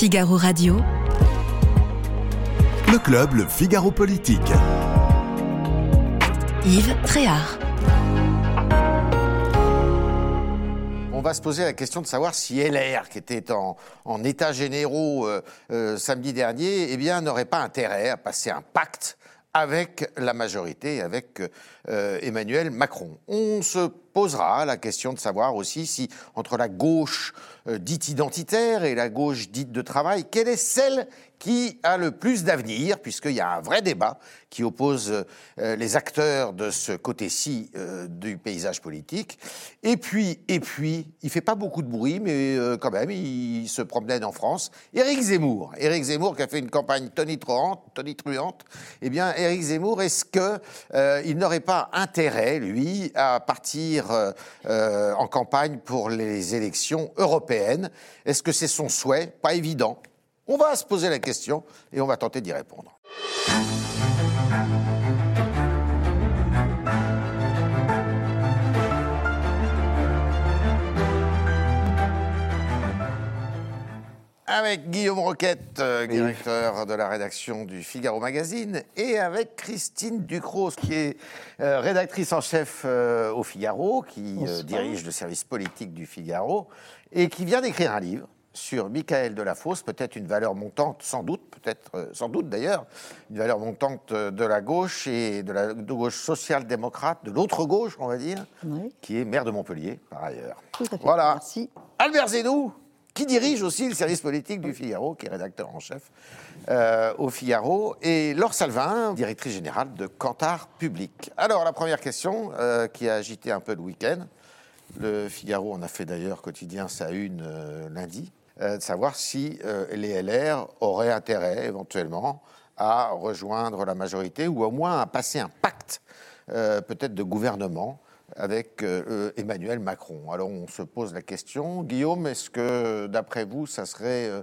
Figaro Radio. Le club, le Figaro Politique. Yves Tréhard. On va se poser la question de savoir si LR, qui était en, en état généraux euh, euh, samedi dernier, eh bien, n'aurait pas intérêt à passer un pacte avec la majorité, avec euh, Emmanuel Macron. On se posera la question de savoir aussi si, entre la gauche euh, dite identitaire et la gauche dite de travail, quelle est celle qui a le plus d'avenir, puisqu'il y a un vrai débat qui oppose euh, les acteurs de ce côté-ci euh, du paysage politique. Et puis, et puis, il fait pas beaucoup de bruit, mais quand même, il, se promenait en France. Éric Zemmour, Éric Zemmour qui a fait une campagne tonitruante, tonitruante. Eh bien, Éric Zemmour, est-ce que il n'aurait pas intérêt, lui, à partir en campagne pour les élections européennes Est-ce que c'est son souhait? Pas évident. On va se poser la question et on va tenter d'y répondre. Avec Guillaume Roquette, euh, directeur de la rédaction du Figaro Magazine, et avec Christine Ducros, qui est euh, rédactrice en chef euh, au Figaro, qui dirige le service politique du Figaro, et qui vient d'écrire un livre sur Michael Delafosse, peut-être une valeur montante, sans doute, peut-être, sans doute d'ailleurs, une valeur montante de la gauche et de la de gauche social-démocrate, de l'autre gauche, on va dire, Oui. qui est maire de Montpellier, par ailleurs. Tout à fait. Voilà. Merci. Albert Zénou, qui dirige aussi le service politique du Figaro, qui est rédacteur en chef euh, au Figaro, et Laure Salvin, directrice générale de Cantar Public. Alors, la première question, euh, qui a agité un peu le week-end, le Figaro en a fait d'ailleurs quotidien sa une euh, lundi, de savoir si les LR auraient intérêt éventuellement à rejoindre la majorité ou au moins à passer un pacte peut-être de gouvernement avec euh, euh, Emmanuel Macron. Alors on se pose la question, Guillaume, est-ce que d'après vous, ça serait euh,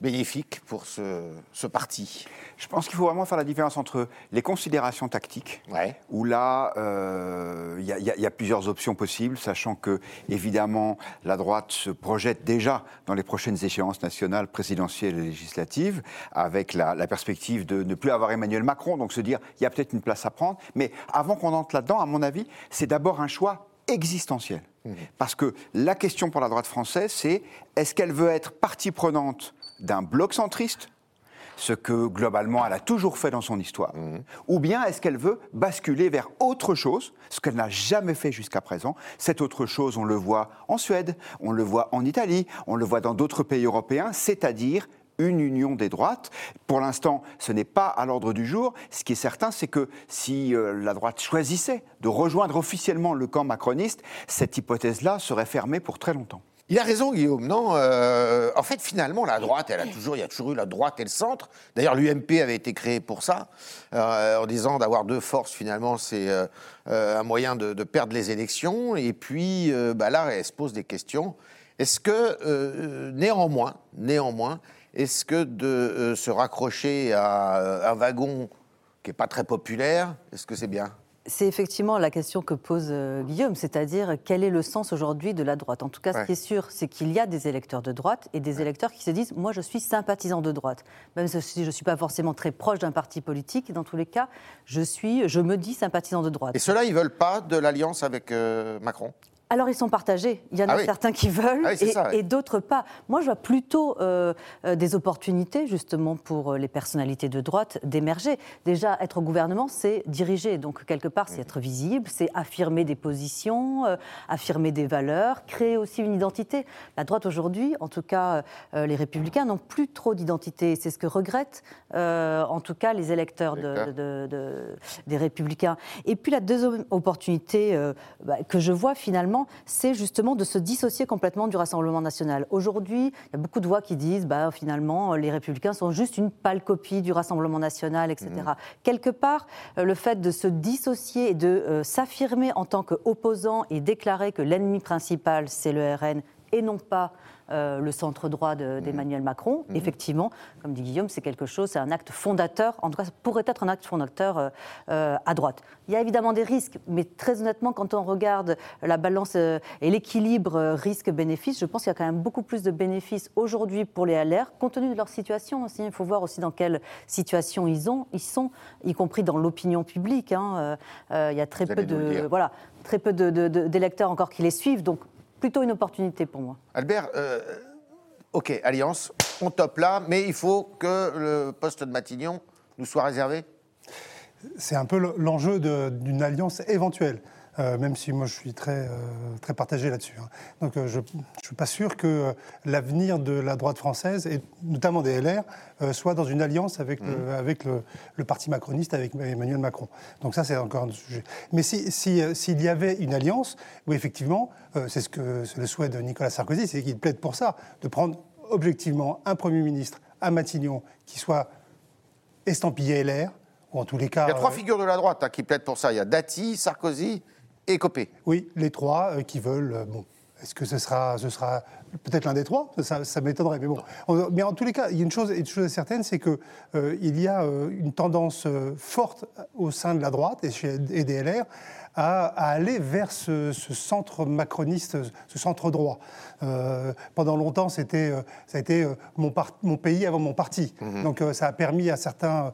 bénéfique pour ce, ce parti Je pense qu'il faut vraiment faire la différence entre les considérations tactiques, Ouais. où là, euh, il y, a- il y a- il y a plusieurs options possibles, sachant que, évidemment, la droite se projette déjà dans les prochaines échéances nationales, présidentielles et législatives, avec la, la perspective de ne plus avoir Emmanuel Macron, donc se dire, il y a peut-être une place à prendre. Mais avant qu'on entre là-dedans, à mon avis, c'est d'abord un choix existentiel. Parce que la question pour la droite française, c'est est-ce qu'elle veut être partie prenante d'un bloc centriste ce que globalement elle a toujours fait dans son histoire, ou bien est-ce qu'elle veut basculer vers autre chose, ce qu'elle n'a jamais fait jusqu'à présent. Cette autre chose, on le voit en Suède, on le voit en Italie, on le voit dans d'autres pays européens, c'est-à-dire une union des droites. Pour l'instant, ce n'est pas à l'ordre du jour. Ce qui est certain, c'est que si euh, la droite choisissait de rejoindre officiellement le camp macroniste, cette hypothèse-là serait fermée pour très longtemps. Il a raison, Guillaume. Non, euh, en fait, finalement, la droite, elle a toujours, il y a toujours eu la droite et le centre. D'ailleurs, l'UMP avait été créé pour ça, euh, en disant d'avoir deux forces. Finalement, c'est euh, un moyen de, perdre les élections. Et puis, bah là, elle se pose des questions. Est-ce que, néanmoins, néanmoins, est-ce que de se raccrocher à un wagon qui est pas très populaire, est-ce que c'est bien? C'est effectivement la question que pose euh, Guillaume, c'est-à-dire quel est le sens aujourd'hui de la droite? En tout cas, Ouais. ce qui est sûr, c'est qu'il y a des électeurs de droite et des électeurs qui se disent moi, je suis sympathisant de droite, même si je ne suis pas forcément très proche d'un parti politique. Dans tous les cas, je suis, je me dis sympathisant de droite. Et ceux-là, ils veulent pas de l'alliance avec euh, Macron? Alors ils sont partagés. Il y en a Ah oui. certains qui veulent Ah oui, et, ça, ouais. et d'autres pas. Moi, je vois plutôt euh, euh, des opportunités justement pour euh, les personnalités de droite d'émerger. Déjà, être au gouvernement, c'est diriger. Donc quelque part, c'est être visible, c'est affirmer des positions, euh, affirmer des valeurs, créer aussi une identité. La droite aujourd'hui, en tout cas, euh, les Républicains n'ont plus trop d'identité. C'est ce que regrettent, en tout cas, les électeurs de- D'accord. de- de- des Républicains. Et puis la deuxième opportunité bah, que je vois finalement, c'est justement de se dissocier complètement du Rassemblement national. Aujourd'hui, il y a beaucoup de voix qui disent, bah, finalement, les Républicains sont juste une pâle copie du Rassemblement national, etc. Quelque part, euh, le fait de se dissocier et de euh, s'affirmer en tant qu'opposant et déclarer que l'ennemi principal, c'est le RN et non pas le centre droit d'Emmanuel Macron. Mhm. Effectivement, comme dit Guillaume, c'est quelque chose, c'est un acte fondateur, en tout cas, ça pourrait être un acte fondateur à droite. Il y a évidemment des risques, mais très honnêtement, quand on regarde la balance et l'équilibre risque-bénéfice, je pense qu'il y a quand même beaucoup plus de bénéfices aujourd'hui pour les LR, compte tenu de leur situation aussi. Il faut voir aussi dans quelle situation ils, ont, ils sont, y compris dans l'opinion publique. Hein. il y a très peu de, voilà, très peu d'électeurs encore qui les suivent, donc plutôt une opportunité pour moi. Albert, euh, ok, Alliance, on top là, mais il faut que le poste de Matignon nous soit réservé C'est un peu l'enjeu d'une alliance éventuelle. Euh, même si moi je suis très, euh, très partagé là-dessus. Hein. Donc euh, je ne suis pas sûr que l'avenir de la droite française, et notamment des LR, soit dans une alliance avec, le, mmh. avec le, parti macroniste, avec Emmanuel Macron. Donc ça c'est encore un sujet. Mais s'il si, s'il y avait une alliance, oui effectivement, c'est ce que le souhait de Nicolas Sarkozy, c'est qu'il plaide pour ça, de prendre objectivement un Premier ministre à Matignon qui soit estampillé LR, ou en tous les cas... Il y a trois figures de la droite hein, qui plaident pour ça. Il y a Dati, Sarkozy et Copé. Oui, les trois euh, qui veulent. Euh, bon, est-ce que ce sera, ce sera peut-être l'un des trois? Ça, m'étonnerait. Mais bon, mais en tous les cas, il y a une chose, une chose certaine, c'est que euh, il y a une tendance forte au sein de la droite et, chez, et À, aller vers ce, centre macroniste, ce centre droit. Euh, pendant longtemps, c'était, euh, ça a été euh, mon, mon, pays avant mon parti. Mhm. Donc ça a permis à certains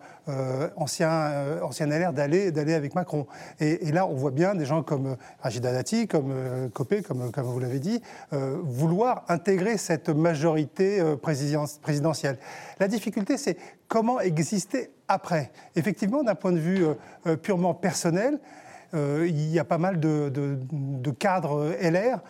anciens, anciens LR d'aller, d'aller avec Macron. Et, là, on voit bien des gens comme Rachida Dati, comme Copé, comme, comme vous l'avez dit, vouloir intégrer cette majorité présidentielle. La difficulté, c'est comment exister après. Effectivement, d'un point de vue purement personnel, il y a pas mal de, cadres LR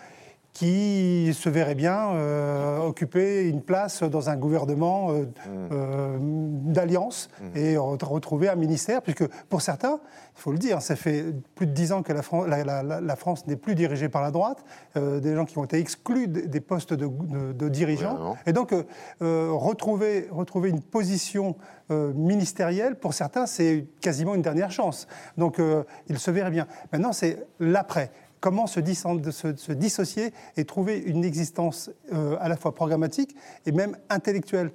qui se verraient bien euh, occuper une place dans un gouvernement euh, mmh. d'alliance mmh. et retrouver un ministère, puisque pour certains, il faut le dire, ça fait plus de dix ans que la, France n'est plus dirigée par la droite, des gens qui ont été exclus des postes de, dirigeants. et donc, retrouver, retrouver une position euh, ministériel, pour certains, c'est quasiment une dernière chance. Donc, euh, ils se verraient bien. Maintenant, c'est l'après. Comment se, dissocier et trouver une existence euh, à la fois programmatique et même intellectuelle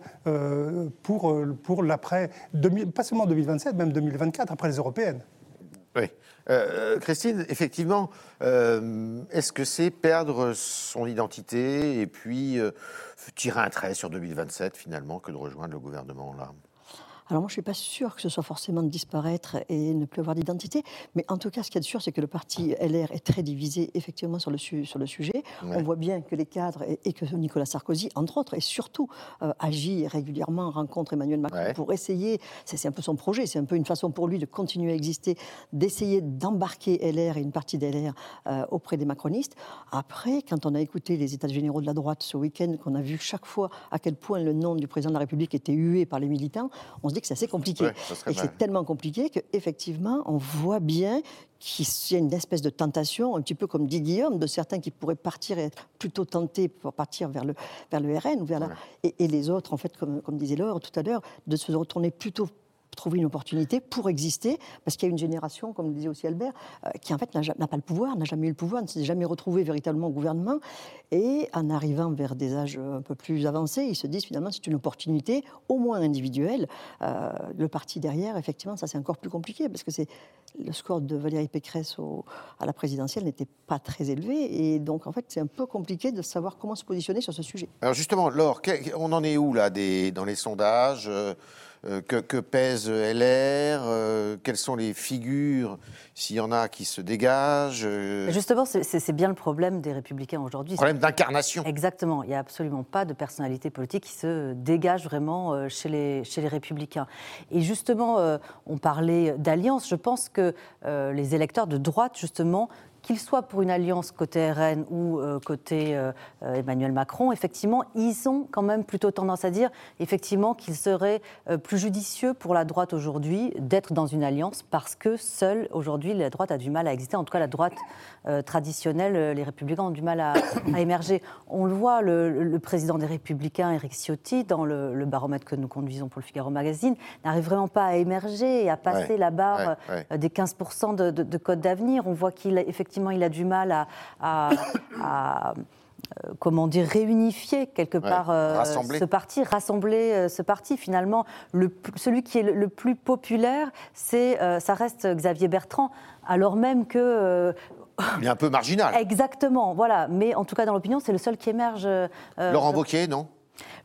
pour, pour l'après, pas seulement 2027, même 2024, après les européennes. Oui. Christine, effectivement, est-ce que c'est perdre son identité et puis tirer un trait sur 2027 finalement que de rejoindre le gouvernement en larmes alors moi, je ne suis pas sûre que ce soit forcément de disparaître et ne plus avoir d'identité, mais en tout cas, ce qui est sûr, c'est que le parti LR est très divisé effectivement sur le, sur le sujet. On voit bien que les cadres et, que Nicolas Sarkozy, entre autres, et surtout euh, agit régulièrement, rencontre Emmanuel Macron pour essayer, c'est un peu son projet, c'est un peu une façon pour lui de continuer à exister, d'essayer d'embarquer LR et une partie d'LR euh, auprès des macronistes. Après, quand on a écouté les états généraux de la droite ce week-end, qu'on a vu chaque fois à quel point le nom du président de la République était hué par les militants, on se dit que c'est assez compliqué. et c'est tellement compliqué qu'effectivement, on voit bien qu'il y a une espèce de tentation, un petit peu comme dit Guillaume, de certains qui pourraient partir et être plutôt tentés pour partir vers le, vers le RN ou vers la, et, les autres, en fait, comme, comme disait Laure tout à l'heure, de se retourner plutôt trouver une opportunité pour exister, parce qu'il y a une génération, comme le disait aussi Albert, euh, qui en fait n'a pas le pouvoir, n'a jamais eu le pouvoir, ne s'est jamais retrouvé véritablement au gouvernement, et en arrivant vers des âges un peu plus avancés, ils se disent finalement c'est une opportunité, au moins individuelle. Euh, le parti derrière, effectivement, ça c'est encore plus compliqué, parce que c'est le score de Valérie Pécresse à la présidentielle n'était pas très élevé, et donc en fait c'est un peu compliqué de savoir comment se positionner sur ce sujet. Alors justement, Laure, on en est où là dans les sondages euh, euh, que, pèse LR, euh, quelles sont les figures, s'il y en a qui se dégagent. Euh. Justement, c'est bien le problème des républicains aujourd'hui. Problème d'incarnation. Exactement. Il n'y a absolument pas de personnalité politique qui se dégage vraiment chez les, chez les républicains. Et justement, on parlait d'alliance. Je pense que les électeurs de droite, justement, qu'il soit pour une alliance côté RN ou euh, côté euh, euh, Emmanuel Macron, effectivement, ils ont quand même plutôt tendance à dire effectivement qu'il serait plus judicieux pour la droite aujourd'hui d'être dans une alliance parce que seule aujourd'hui la droite a du mal à exister. En tout cas, la droite traditionnelle, les Républicains ont du mal à, émerger. On le voit, le, président des Républicains, Eric Ciotti, dans le, baromètre que nous conduisons pour le Figaro Magazine, n'arrive vraiment pas à émerger et à passer la barre des 15% de, de, de code d'avenir. On voit qu'il effectivement effectivement, il a du mal à, comment dire, réunifier quelque part ce parti, rassembler ce parti. Finalement, le, celui qui est le, plus populaire, c'est, ça reste Xavier Bertrand, alors même que il est un peu marginal. Exactement, voilà. Mais en tout cas, dans l'opinion, c'est le seul qui émerge. Laurent Wauquiez, non?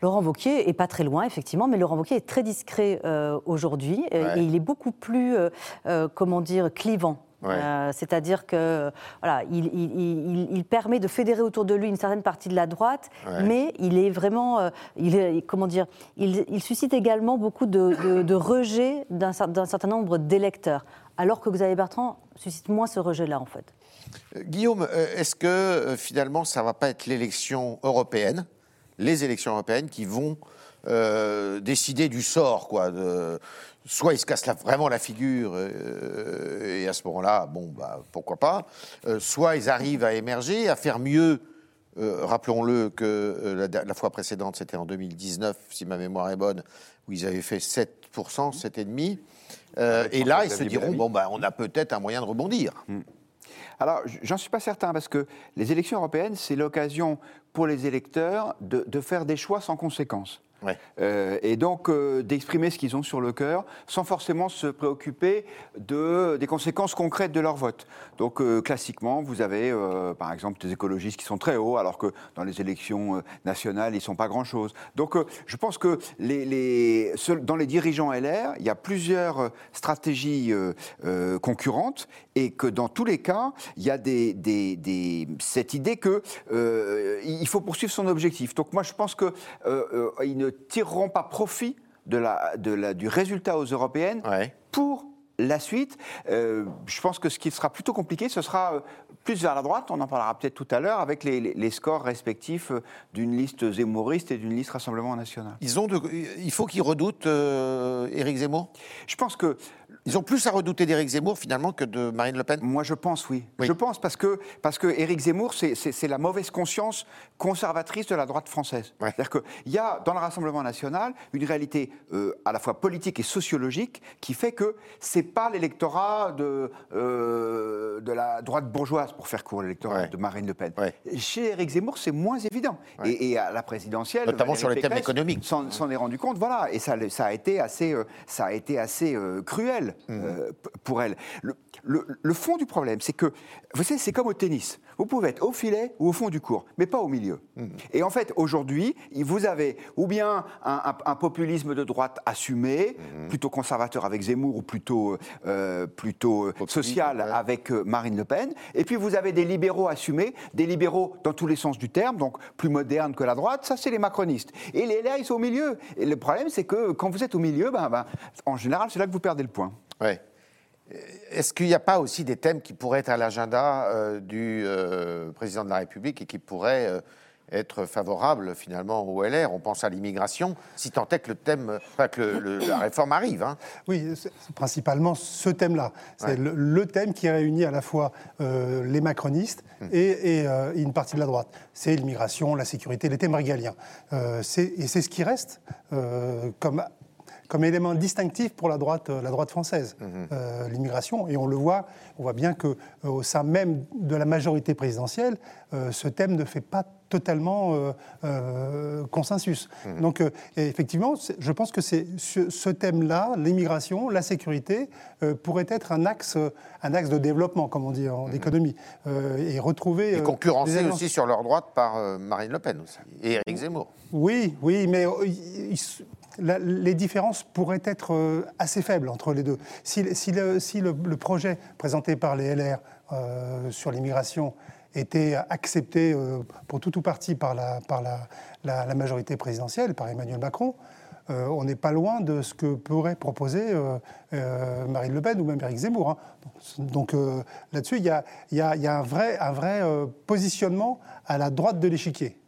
Laurent Wauquiez est pas très loin, effectivement, mais Laurent Wauquiez est très discret euh, aujourd'hui et il est beaucoup plus, euh, euh, comment dire, clivant. C'est-à-dire que voilà, il, permet de fédérer autour de lui une certaine partie de la droite, mais il est vraiment, il est, comment dire, il, suscite également beaucoup de, de rejet d'un certain nombre d'électeurs, alors que Xavier Bertrand suscite moins ce rejet-là, en fait. Guillaume, est-ce que finalement ça va pas être l'élection européenne les élections européennes qui vont euh, décider du sort, quoi. De, soit ils se cassent vraiment la figure, euh, et à ce moment-là, bon, bah, pourquoi pas. Euh, soit ils arrivent à émerger, à faire mieux. Rappelons-le que la, fois précédente, c'était en 2019, si ma mémoire est bonne, où ils avaient fait 7%, 7,5%. et là, ils se diront, bon, bah, on a peut-être un moyen de rebondir. Hmm. Alors, j'en suis pas certain, parce que les élections européennes, c'est l'occasion pour les électeurs de, de, faire des choix sans Euh, et donc euh, d'exprimer ce qu'ils ont sur le cœur sans forcément se préoccuper de, des conséquences concrètes de leur vote. Donc euh, classiquement, vous avez par exemple des écologistes qui sont très hauts alors que dans les élections nationales, ils ne sont pas grand-chose. Donc je pense que dans les dirigeants LR, il y a plusieurs stratégies concurrentes et que dans tous les cas, il y a cette idée qu'il faut poursuivre son objectif. Donc moi je pense qu'il ne tireront pas profit de la, de la, du résultat aux européennes pour la suite. Euh, je pense que ce qui sera plutôt compliqué, ce sera euh, plus vers la droite, on en parlera peut-être tout à l'heure, avec les, les, scores respectifs euh, d'une liste zémoriste et d'une liste Rassemblement National. Ils ont il faut qu'ils redoutent Éric Zemmour? Je pense que ils ont plus à redouter d'Éric Zemmour finalement que de Marine Le Pen? Moi je pense oui. Je pense parce que, parce que Éric Zemmour, c'est la mauvaise conscience conservatrice de la droite française. C'est-à-dire qu'il y a dans le Rassemblement national une réalité euh, à la fois politique et sociologique qui fait que c'est pas l'électorat de, euh, de la droite bourgeoise, pour faire court, l'électorat de Marine Le Pen. Chez Éric Zemmour, c'est moins évident. Et, à la présidentielle, notamment sur les thèmes économiques, s'en est rendu compte. Voilà, et ça, ça a été assez, euh, ça a été assez cruel. Euh, pour elle. Le, fond du problème, c'est que, vous savez, c'est comme au tennis. Vous pouvez être au filet ou au fond du cours, mais pas au milieu. Mmh. Et en fait, aujourd'hui, vous avez ou bien un, populisme de droite assumé, mmh. plutôt conservateur avec Zemmour ou plutôt, euh, plutôt social avec euh, Marine Le Pen, et puis vous avez des libéraux assumés, des libéraux dans tous les sens du terme, donc plus modernes que la droite, ça c'est les macronistes. Et les LR, ils sont au milieu. Et le problème, c'est que quand vous êtes au milieu, ben, ben, en général, c'est là que vous perdez le point. Ouais. Est-ce qu'il n'y a pas aussi des thèmes qui pourraient être à l'agenda euh, du euh, président de la République et qui pourraient euh, être favorables finalement au LR On pense à l'immigration, si tant est que le thème, que la réforme arrive. Hein. Oui, c'est principalement ce thème-là. C'est le, thème qui réunit à la fois les macronistes hum. et, une partie de la droite. C'est l'immigration, la sécurité, les thèmes régaliens. et c'est ce qui reste comme comme élément distinctif pour la droite, la droite française, mhm. euh, l'immigration. Et on le voit, on voit bien qu'au euh, sein même de la majorité présidentielle, euh, ce thème ne fait pas totalement consensus. Mhm. Donc, effectivement, je pense que c'est ce, thème-là, l'immigration, la sécurité, pourrait être un axe, un axe de développement, comme on dit en mhm. économie, et retrouver. Et concurrencé aussi sur leur droite par Marine Le Pen aussi, et Éric Zemmour. Oui, oui, mais les différences pourraient être euh, assez faibles entre les deux. Si, le, projet présenté par les LR euh, sur l'immigration était accepté euh, pour tout ou partie par, la, majorité présidentielle, par Emmanuel Macron, on n'est pas loin de ce que pourrait proposer Marine Le Pen ou même Éric Zemmour. Hein. Donc là-dessus, il y a, un vrai, un vrai positionnement à la droite de l'échiquier.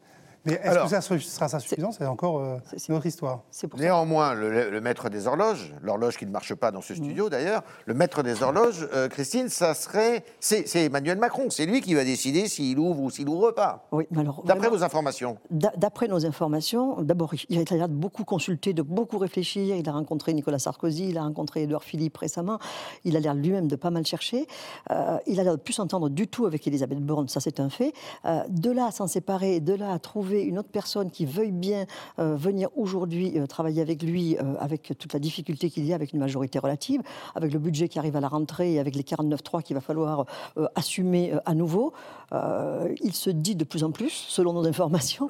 Mais est-ce Alors- que ça sera ça suffisant? C'est encore euh, C'est- autre histoire. C'est pour ça. Néanmoins, le, le maître des horloges, l'horloge qui ne marche pas dans ce studio d'ailleurs, le maître des horloges, euh, Christine, ça serait. C'est c'est Emmanuel Macron, c'est lui qui va décider s'il ouvre ou s'il ouvre pas. Oui, mais alors, D'après vraiment- vos informations. D'a- D'après nos informations, d'abord, il a l'air de beaucoup consulter, de beaucoup réfléchir. Il a rencontré Nicolas Sarkozy, il a rencontré Édouard Philippe récemment. Il a l'air lui-même de pas mal chercher. Euh, il a l'air de plus s'entendre du tout avec Elisabeth Borne, ça c'est un fait. Euh, de là à s'en séparer, de là à trouver une autre personne qui veuille bien euh, venir aujourd'hui euh, travailler avec lui, euh, avec toute la difficulté qu'il y a avec une majorité relative, avec le budget qui arrive à la rentrée et avec les 49.3 qu'il va falloir assumer à nouveau, il se dit de plus en plus, selon nos informations.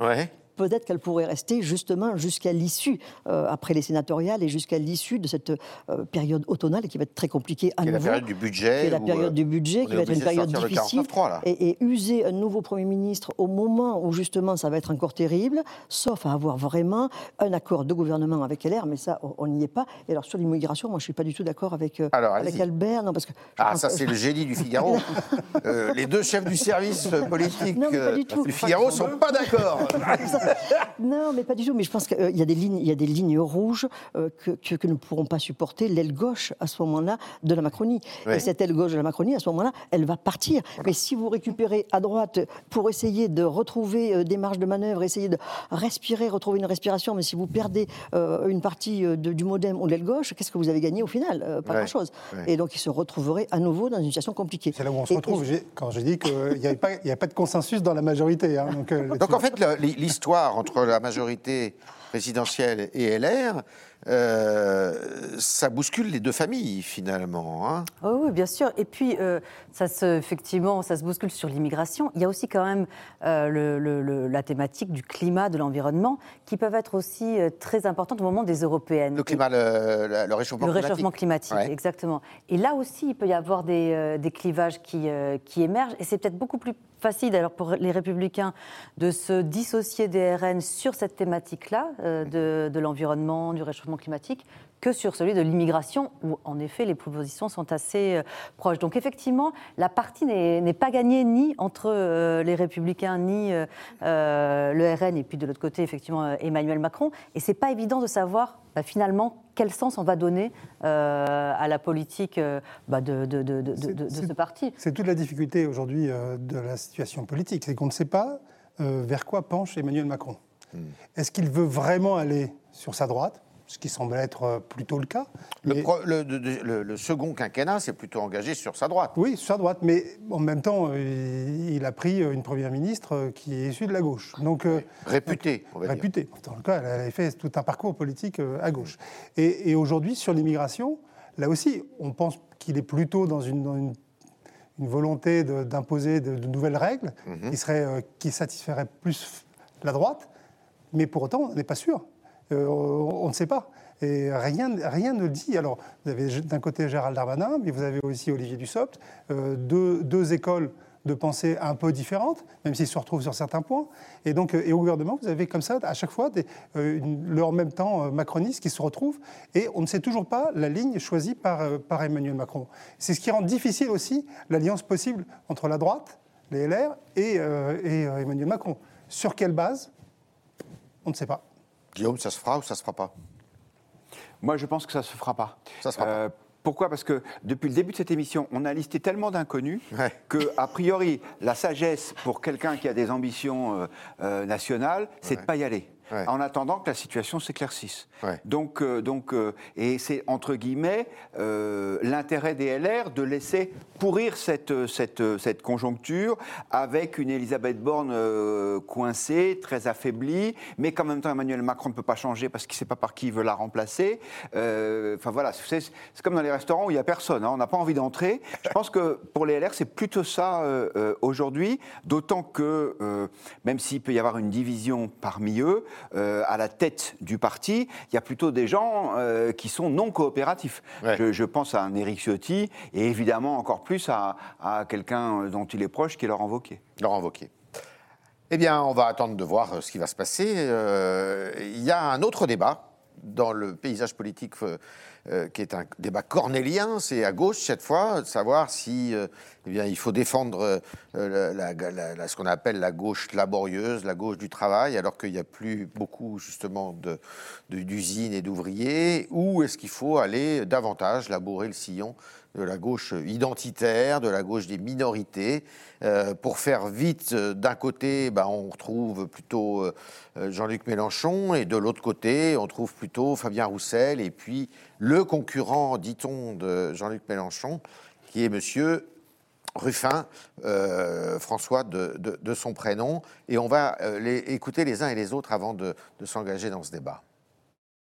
Peut-être qu'elle pourrait rester justement jusqu'à l'issue, euh, après les sénatoriales et jusqu'à l'issue de cette euh, période automnale qui va être très compliquée à est la nouveau. période du budget. qui la période euh, du budget, qui va être une période difficile. 49.3, là. Et, et user un nouveau Premier ministre au moment où justement ça va être encore terrible, sauf à avoir vraiment un accord de gouvernement avec LR, mais ça, on- n'y est pas. Et alors sur l'immigration, moi je ne suis pas du tout d'accord avec, euh, Alors, avec allez-y. Albert, non, parce que... Ah, pense ça, c'est le génie du Figaro. Les deux chefs du service politique Non, du Figaro ne sont pas d'accord. Non, mais pas du tout. Mais je pense qu'il y a des lignes, il y a des lignes rouges euh, que, que, que ne pourront pas supporter l'aile gauche à ce moment-là de la Macronie. Oui. Et cette aile gauche de la Macronie, à ce moment-là, elle va partir. Mais si vous récupérez à droite pour essayer de retrouver euh, des marges de manœuvre, essayer de respirer, retrouver une respiration, mais si vous perdez euh, une partie euh, de- du modem ou de l'aile gauche, qu'est-ce que vous avez gagné au final Euh, Pas Ouais. grand-chose. Ouais. Et donc, ils se retrouveraient à nouveau dans une situation compliquée. C'est là où on se Et- retrouve. et- Quand j'ai dit qu'il n'y avait, pas- avait de consensus dans la majorité. hein, donc, euh, Donc en fait, le- entre la majorité présidentielle et LR, euh, ça bouscule les deux familles finalement. hein. Oh oui, bien sûr. Et puis, euh, ça se, effectivement, ça se bouscule sur l'immigration. Il y a aussi quand même euh, le- le- le- la thématique du climat, de l'environnement, qui peuvent être aussi très importantes au moment des européennes. Le climat, le, le- le réchauffement Le climatique. réchauffement climatique, Ouais. exactement. Et là aussi, il peut y avoir des, des clivages qui, qui émergent. Et c'est peut-être beaucoup plus facile, d'ailleurs, pour les Républicains, de se dissocier des RN sur cette thématique-là, de, de l'environnement, du réchauffement climatique, que sur celui de l'immigration, où, en effet, les propositions sont assez euh, proches. Donc, effectivement, la partie n'est pas gagnée ni entre euh, les Républicains, ni euh, le RN, et puis de l'autre côté, effectivement, Emmanuel Macron. Et c'est pas évident de savoir, bah, finalement, quel sens on va donner euh, à la politique euh, bah, de, de- de- de- de- de C'est- ce parti. C'est toute la difficulté aujourd'hui euh, de la situation politique, c'est qu'on ne sait pas euh, vers quoi penche Emmanuel Macron. Hmm. Est-ce qu'il veut vraiment aller sur sa droite, ce qui semble être euh, plutôt le cas Le, mais- pro- le- de- de- le- le second quinquennat, c'est plutôt engagé sur sa droite. Oui, sur sa droite, mais en même temps, euh, il a pris euh, une première ministre qui est issue de la gauche. Donc, Réputé, on va dire. réputée. Dans le cas, elle avait fait tout un parcours politique à gauche. Et, et aujourd'hui, sur l'immigration, là aussi, on pense qu'il est plutôt dans une, dans une, une volonté d'imposer de, de nouvelles règles Mhm. qui, seraient, euh, qui satisferaient plus la droite, mais pour autant, on n'est pas sûr. Euh, on, ne sait pas. Et rien, rien ne dit. Alors, vous avez d'un côté Gérald Darmanin, mais vous avez aussi Olivier Dussopt, euh, deux, écoles de pensée un peu différentes, même s'ils se retrouvent sur certains points. Et donc, euh, et au gouvernement, vous avez comme ça, à chaque fois, des, une- le en même temps euh, macroniste qui se retrouvent, et on ne sait toujours pas la ligne choisie par, Emmanuel Macron. C'est ce qui rend difficile aussi l'alliance possible entre la droite, les LR, et, et, Emmanuel Macron. Sur quelle base? On ne sait pas. Guillaume, ça se fera ou ça se fera pas Moi, je pense que ça ne se fera pas. Ça se fera pas. Pourquoi? Parce que depuis le début de cette émission, on a listé tellement d'inconnus Ouais. que, a priori, la sagesse pour quelqu'un qui a des ambitions euh, euh, nationales, c'est de Ouais. pas y aller. Ouais. En attendant que la situation s'éclaircisse. Ouais. Donc, euh, donc, euh, et c'est entre guillemets euh, l'intérêt des LR de laisser pourrir cette, cette, cette conjoncture avec une Elisabeth Borne coincée, très affaiblie, mais qu'en même temps Emmanuel Macron ne peut pas changer parce qu'il ne sait pas par qui il veut la remplacer. Enfin voilà, c'est comme dans les restaurants où il n'y a personne, hein, on n'a pas envie d'entrer. Je pense que pour les LR, c'est plutôt ça aujourd'hui, d'autant que même s'il peut y avoir une division parmi eux, euh, à la tête du parti, il y a plutôt des gens euh, qui sont non coopératifs. Ouais. Je, je pense à un Éric Ciotti et évidemment encore plus à, à quelqu'un dont il est proche qui est Laurent Wauquiez. Laurent Wauquiez. Eh bien, on va attendre de voir euh, ce qui va se passer. Euh, Il y a un autre débat dans le paysage politique euh, euh, qui est un débat cornélien, c'est à gauche cette fois, de savoir si eh bien, il faut défendre ce qu'on appelle la gauche laborieuse, la gauche du travail, alors qu'il n'y a plus beaucoup justement d'usines et d'ouvriers, ou est-ce qu'il faut aller davantage labourer le sillon de la gauche identitaire, de la gauche des minorités. Euh, pour faire vite, euh, d'un côté, bah, on retrouve plutôt euh, Jean-Luc Mélenchon, et de l'autre côté, on trouve plutôt Fabien Roussel, et puis le concurrent, dit-on, de Jean-Luc Mélenchon, qui est Monsieur Ruffin, François de, son prénom. Et on va les, écouter les uns et les autres avant de s'engager dans ce débat.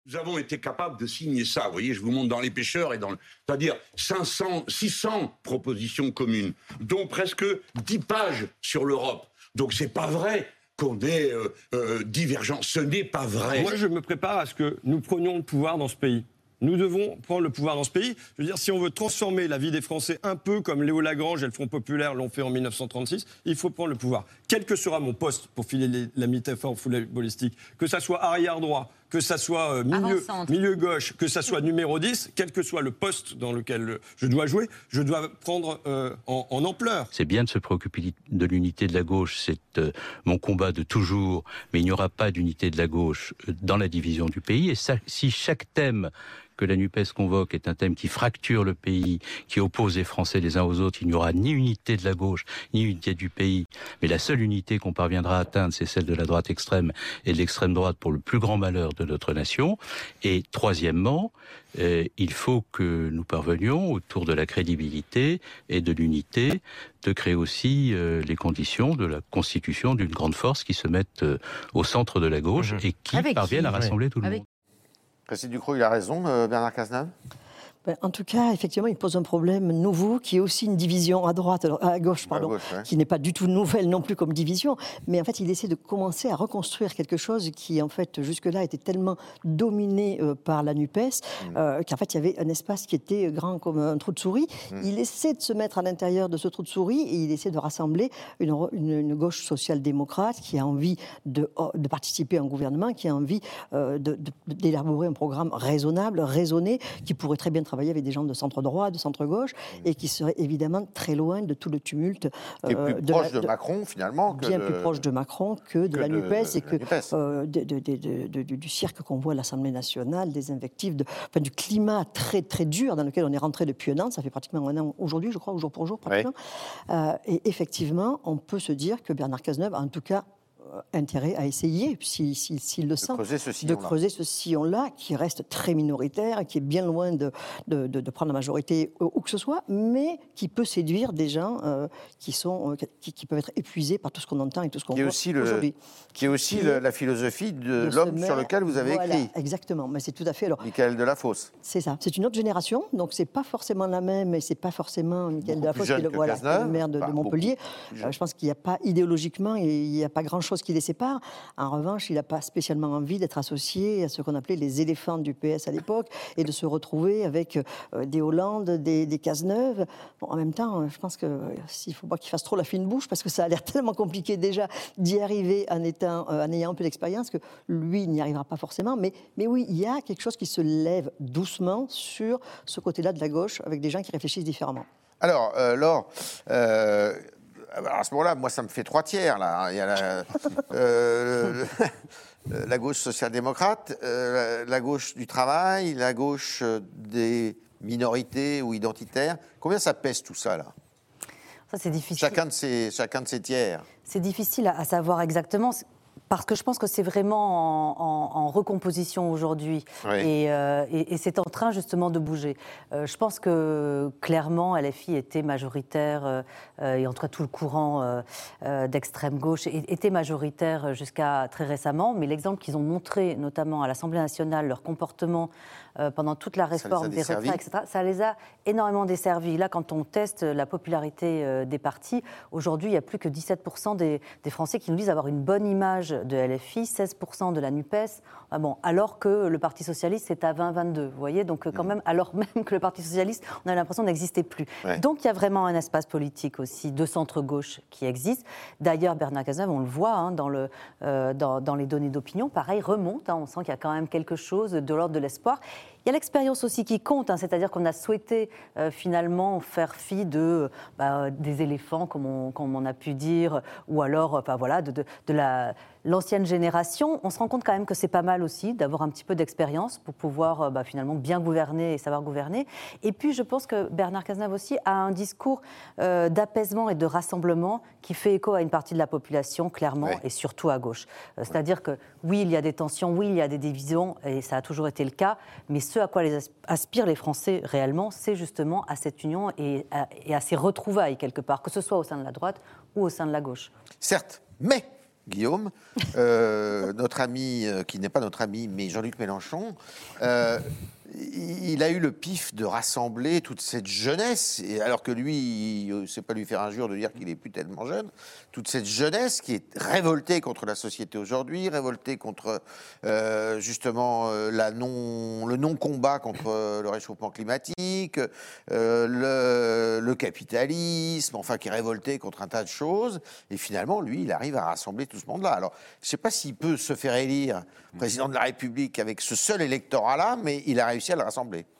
Nous avons été capables de signer ça. Vous voyez, je vous montre dans les pêcheurs et dans c'est-à-dire 500, 600 propositions communes, dont presque 10 pages sur l'Europe. Donc c'est pas vrai qu'on est euh, euh, divergent. Ce n'est pas vrai. Moi, je me prépare à ce que nous prenions le pouvoir dans ce pays. Nous devons prendre le pouvoir dans ce pays. Je veux dire, si on veut transformer la vie des Français un peu comme Léo Lagrange et le Front Populaire l'ont fait en 1936, il faut prendre le pouvoir. Quel que sera mon poste, pour filer la métaphore footballistique, que ça soit arrière droit, que ça soit euh, milieu, milieu, gauche, que ça soit numéro 10, quel que soit le poste dans lequel je dois jouer, je dois prendre euh, en, ampleur. C'est bien de se préoccuper de l'unité de la gauche, c'est euh, mon combat de toujours, mais il n'y aura pas d'unité de la gauche dans la division du pays. Et ça, si chaque thème que la NUPES convoque est un thème qui fracture le pays, qui oppose les Français les uns aux autres, il n'y aura ni unité de la gauche, ni unité du pays. Mais la seule unité qu'on parviendra à atteindre, c'est celle de la droite extrême et de l'extrême droite pour le plus grand malheur de notre nation. Et troisièmement, euh, il faut que nous parvenions, autour de la crédibilité et de l'unité, de créer aussi euh, les conditions de la constitution d'une grande force qui se mette euh, au centre de la gauche mhm. et qui parvienne à rassembler tout le monde. Christine Ducrot, il a raison, euh, Bernard Cazeneuve en tout cas, effectivement, il pose un problème nouveau qui est aussi une division à droite, à gauche, pardon, qui n'est pas du tout nouvelle non plus comme division, mais en fait, il essaie de commencer à reconstruire quelque chose qui, en fait, jusque-là était tellement dominé euh, par la Nupes mm. euh, qu'en fait, il y avait un espace qui était grand comme un trou de souris. Mm. Il essaie de se mettre à l'intérieur de ce trou de souris et il essaie de rassembler une, gauche social-démocrate qui a envie de, oh, de, participer à un gouvernement, qui a envie euh, d'élaborer un programme raisonnable, raisonné, qui pourrait très bien travailler travailler avec des gens de centre droit, de centre gauche, et qui seraient évidemment très loin de tout le tumulte. Et plus euh, proche de, Macron, finalement. bien plus proche de Macron que de la NUPES et que euh, du cirque qu'on voit à l'Assemblée nationale, des invectives, enfin, du climat très très dur dans lequel on est rentré depuis un an. Ça fait pratiquement un an aujourd'hui, je crois, au jour pour jour, pratiquement. Euh, et effectivement, on peut se dire que Bernard Cazeneuve a en tout cas euh, intérêt à essayer, s'il si, si, le sent, de creuser ce sillon-là, qui reste très minoritaire, qui est bien loin de, de, de, prendre la majorité où que ce soit, mais qui peut séduire des gens euh, qui, sont, euh, qui, qui, peuvent être épuisés par tout ce qu'on entend et tout ce qu'on voit aujourd'hui. Qui est aussi la philosophie de, l'homme sur lequel vous avez écrit. Exactement, mais c'est tout à fait... Alors, Michael Delafosse. C'est ça, c'est une autre génération, donc c'est pas forcément la même, et c'est pas forcément Michael Delafosse qui est le, voilà, le maire de, Montpellier. je pense qu'il n'y a pas, idéologiquement, il n'y a pas grand-chose qui les sépare. En revanche, il n'a pas spécialement envie d'être associé à ce qu'on appelait les éléphants du PS à l'époque et de se retrouver avec euh, des Hollandes, des, des Cazeneuve. Bon, en même temps, euh, je pense qu'il euh, ne faut pas qu'il fasse trop la fine bouche parce que ça a l'air tellement compliqué déjà d'y arriver en, ayant un peu d'expérience que lui n'y arrivera pas forcément. Mais oui, il y a quelque chose qui se lève doucement sur ce côté-là de la gauche avec des gens qui réfléchissent différemment. Alors, Laure, à ce moment-là, moi, ça me fait trois tiers. Là. Il y a la, euh, la gauche social-démocrate, euh, la gauche du travail, la gauche des minorités ou identitaires. Combien ça pèse tout ça, là? Ça, c'est difficile. Chacun de ces, chacun de ces tiers. C'est difficile à, savoir exactement parce que je pense que c'est vraiment en, recomposition aujourd'hui euh, et, c'est en train justement de bouger. Euh, je pense que clairement LFI était majoritaire euh, et en tout cas tout le courant d'extrême gauche était majoritaire jusqu'à très récemment, mais l'exemple qu'ils ont montré notamment à l'Assemblée nationale, leur comportement pendant toute la réforme des retraites, etc., ça les a énormément desservis. Là, quand on teste la popularité des partis, aujourd'hui, il n'y a plus que 17% des, des Français qui nous disent avoir une bonne image de LFI, 16% de la NUPES, ah bon, alors que le Parti Socialiste est à 20-22. Vous voyez, donc quand mm. même, alors même que le Parti Socialiste, on a l'impression n'existait plus. Donc il y a vraiment un espace politique aussi de centre-gauche qui existe. D'ailleurs, Bernard Cazeneuve, on le voit hein, dans, le, euh, dans, les données d'opinion, pareil, remonte. Hein. on sent qu'il y a quand même quelque chose de l'ordre de l'espoir Il y a l'expérience aussi qui compte, hein, c'est-à-dire qu'on a souhaité euh, finalement faire fi de, bah, des éléphants, comme on, a pu dire, ou alors enfin, voilà, de la l'ancienne génération, on se rend compte quand même que c'est pas mal aussi d'avoir un petit peu d'expérience pour pouvoir euh, bah, finalement bien gouverner et savoir gouverner. Et puis je pense que Bernard Cazeneuve aussi a un discours euh, d'apaisement et de rassemblement qui fait écho à une partie de la population, clairement, et surtout à gauche. Euh, c'est-à-dire que oui, il y a des tensions, oui, il y a des divisions, et ça a toujours été le cas, mais ce à quoi les aspirent les Français réellement, c'est justement à cette union et à, et à ces retrouvailles quelque part, que ce soit au sein de la droite ou au sein de la gauche. Certes, mais Guillaume, euh, notre ami, euh, qui n'est pas notre ami, mais Jean-Luc Mélenchon, euh, il a eu le pif de rassembler toute cette jeunesse, alors que lui, c'est pas lui faire injure de dire qu'il est plus tellement jeune, toute cette jeunesse qui est révoltée contre la société aujourd'hui, révoltée contre euh, justement euh, le non-combat contre le réchauffement climatique, euh, le, le, capitalisme, enfin qui est révoltée contre un tas de choses, et finalement, lui, il arrive à rassembler tout ce monde-là. Alors, je sais pas s'il peut se faire élire président de la République avec ce seul électorat-là, mais il a réussi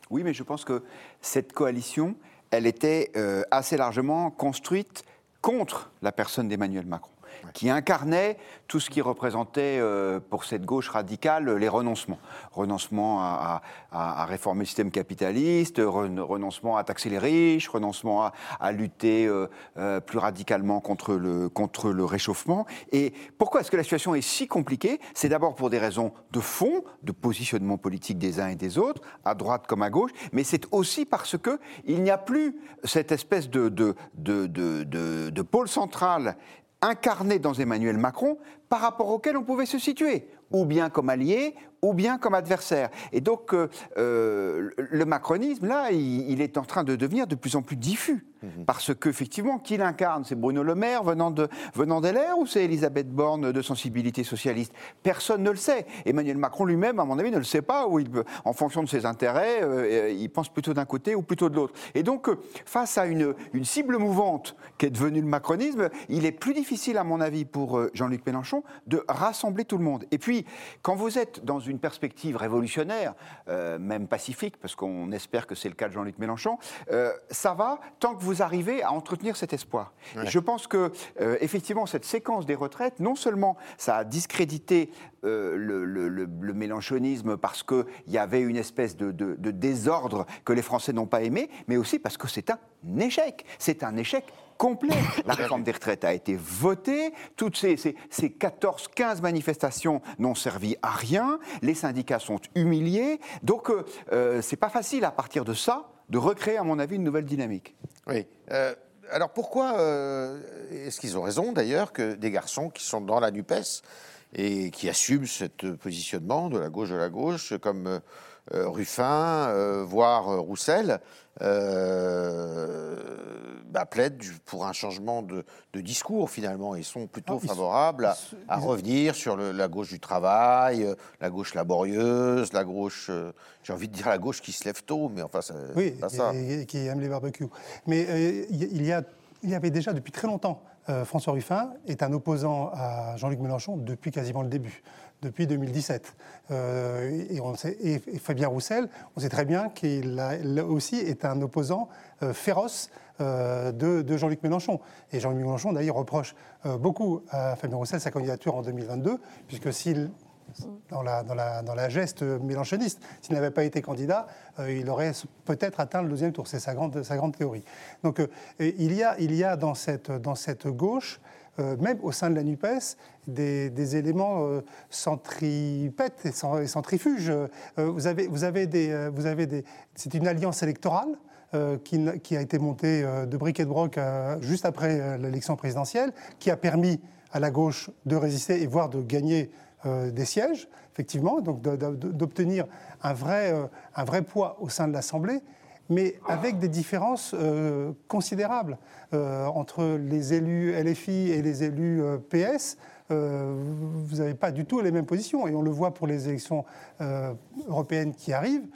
Oui, mais je pense que cette coalition, elle était euh, assez largement construite contre la personne d'Emmanuel Macron qui incarnait tout ce qui représentait euh, pour cette gauche radicale les renoncements. Renoncement à, réformer le système capitaliste, renoncement à taxer les riches, renoncement à, lutter euh, euh, plus radicalement contre le, contre le réchauffement. Et pourquoi est-ce que la situation est si compliquée? C'est d'abord pour des raisons de fond, de positionnement politique des uns et des autres, à droite comme à gauche, mais c'est aussi parce qu'il n'y a plus cette espèce de, de, de, de pôle central incarné dans Emmanuel Macron par rapport auquel on pouvait se situer, ou bien comme allié, ou bien comme adversaire. Et donc, euh, euh, le macronisme, là, il, est en train de devenir de plus en plus diffus. Mhm. Parce qu'effectivement, qui l'incarne? C'est Bruno Le Maire venant de venant d'LR ou c'est Elisabeth Borne de sensibilité socialiste? Personne ne le sait. Emmanuel Macron lui-même, à mon avis, ne le sait pas, ou il, en fonction de ses intérêts, euh, il pense plutôt d'un côté ou plutôt de l'autre. Et donc, face à une, une cible mouvante qui est devenue le macronisme, il est plus difficile, à mon avis, pour Jean-Luc Mélenchon de rassembler tout le monde. Et puis, quand vous êtes dans une perspective révolutionnaire, euh, même pacifique, parce qu'on espère que c'est le cas de Jean-Luc Mélenchon, euh, ça va tant que vous arrivez à entretenir cet espoir. je pense que, euh, effectivement, cette séquence des retraites, non seulement ça a discrédité le, mélenchonisme parce qu'il y avait une espèce de, de désordre que les Français n'ont pas aimé, mais aussi parce que c'est un échec. C'est un échec complet. La réforme des retraites a été votée, toutes ces, ces, 14-15 manifestations n'ont servi à rien, les syndicats sont humiliés, donc euh, euh, c'est pas facile à partir de ça de recréer, à mon avis, une nouvelle dynamique. Oui. Euh, alors pourquoi est-ce qu'ils ont raison d'ailleurs que des garçons qui sont dans la NUPES et qui assument ce positionnement de la gauche de la gauche, comme Ruffin, voire Roussel, euh, bah, plaident pour un changement de, discours finalement. Ils sont plutôt favorables à, revenir sur la gauche du travail, euh, la gauche laborieuse, la gauche, euh, j'ai envie de dire la gauche qui se lève tôt, mais enfin, c'est oui, pas ça. Et, qui aime les barbecues. Mais euh, il, y a, il y avait déjà depuis très longtemps, François Ruffin est un opposant à Jean-Luc Mélenchon depuis quasiment le début depuis 2017. Euh, et, Fabien Roussel, on sait très bien qu'il aussi est un opposant euh, féroce euh, de, Jean-Luc Mélenchon. Et Jean-Luc Mélenchon, d'ailleurs, reproche beaucoup à Fabien Roussel sa candidature en 2022, puisque s'il dans la, geste mélanchoniste. S'il n'avait pas été candidat, il aurait peut-être atteint le deuxième tour. C'est sa grande, sa grande théorie. Donc il, y a, il y a dans cette, dans cette gauche euh, même au sein de la NUPES, des, éléments euh, centripètes et, centrifuges. Euh, vous avez, vous avez des, vous avez des, c'est une alliance électorale qui, a été montée de briquet de broc juste après l'élection présidentielle, qui a permis à la gauche de résister et voire de gagner des sièges, effectivement, donc d'obtenir un vrai, un vrai poids au sein de l'Assemblée mais avec des différences euh, considérables euh, entre les élus LFI et les élus euh, PS. vous n'avez pas du tout les mêmes positions, et on le voit pour les élections européennes qui arrivent.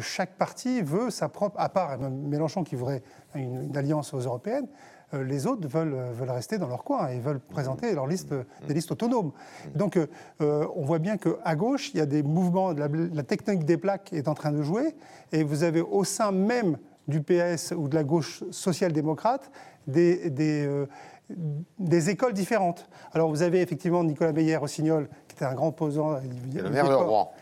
chaque parti veut sa propre, à part Mélenchon qui voudrait une, alliance aux européennes, les autres veulent, euh, veulent rester dans leur coin et veulent présenter leur liste, des listes autonomes. Donc euh, euh, on voit bien qu'à gauche, il y a des mouvements, la, la technique des plaques est en train de jouer, et vous avez au sein même du PS ou de la gauche social-démocrate des, des, euh, des écoles différentes. Alors vous avez effectivement Nicolas Meyer-Rossignol, qui était un grand opposant. il- Le maire de était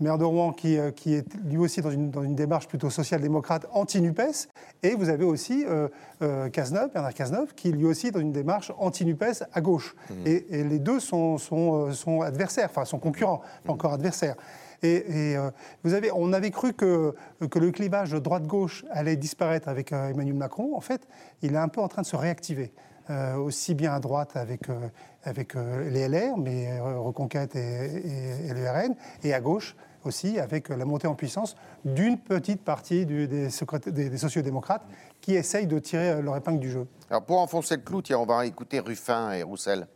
maire de Rouen, qui, euh, qui est lui aussi dans une, dans une démarche plutôt social-démocrate anti-NUPES. Et vous avez aussi euh, euh, Cazeneuve, Bernard Cazeneuve, qui est lui aussi dans une démarche anti-NUPES à gauche. Et, et les deux sont, sont, sont adversaires, enfin sont concurrents, pas encore adversaires. Et, et, euh, vous avez, on avait cru que, que le clivage droite-gauche allait disparaître avec euh, Emmanuel Macron. En fait, il est un peu en train de se réactiver. Euh, aussi bien à droite avec, euh, avec euh, les LR, mais Reconquête et, et- le RN, et à gauche aussi avec la montée en puissance d'une petite partie des, des, des sociodémocrates qui essayent de tirer leur épingle du jeu. Alors pour enfoncer le clou, tiens, on va écouter Ruffin et Roussel.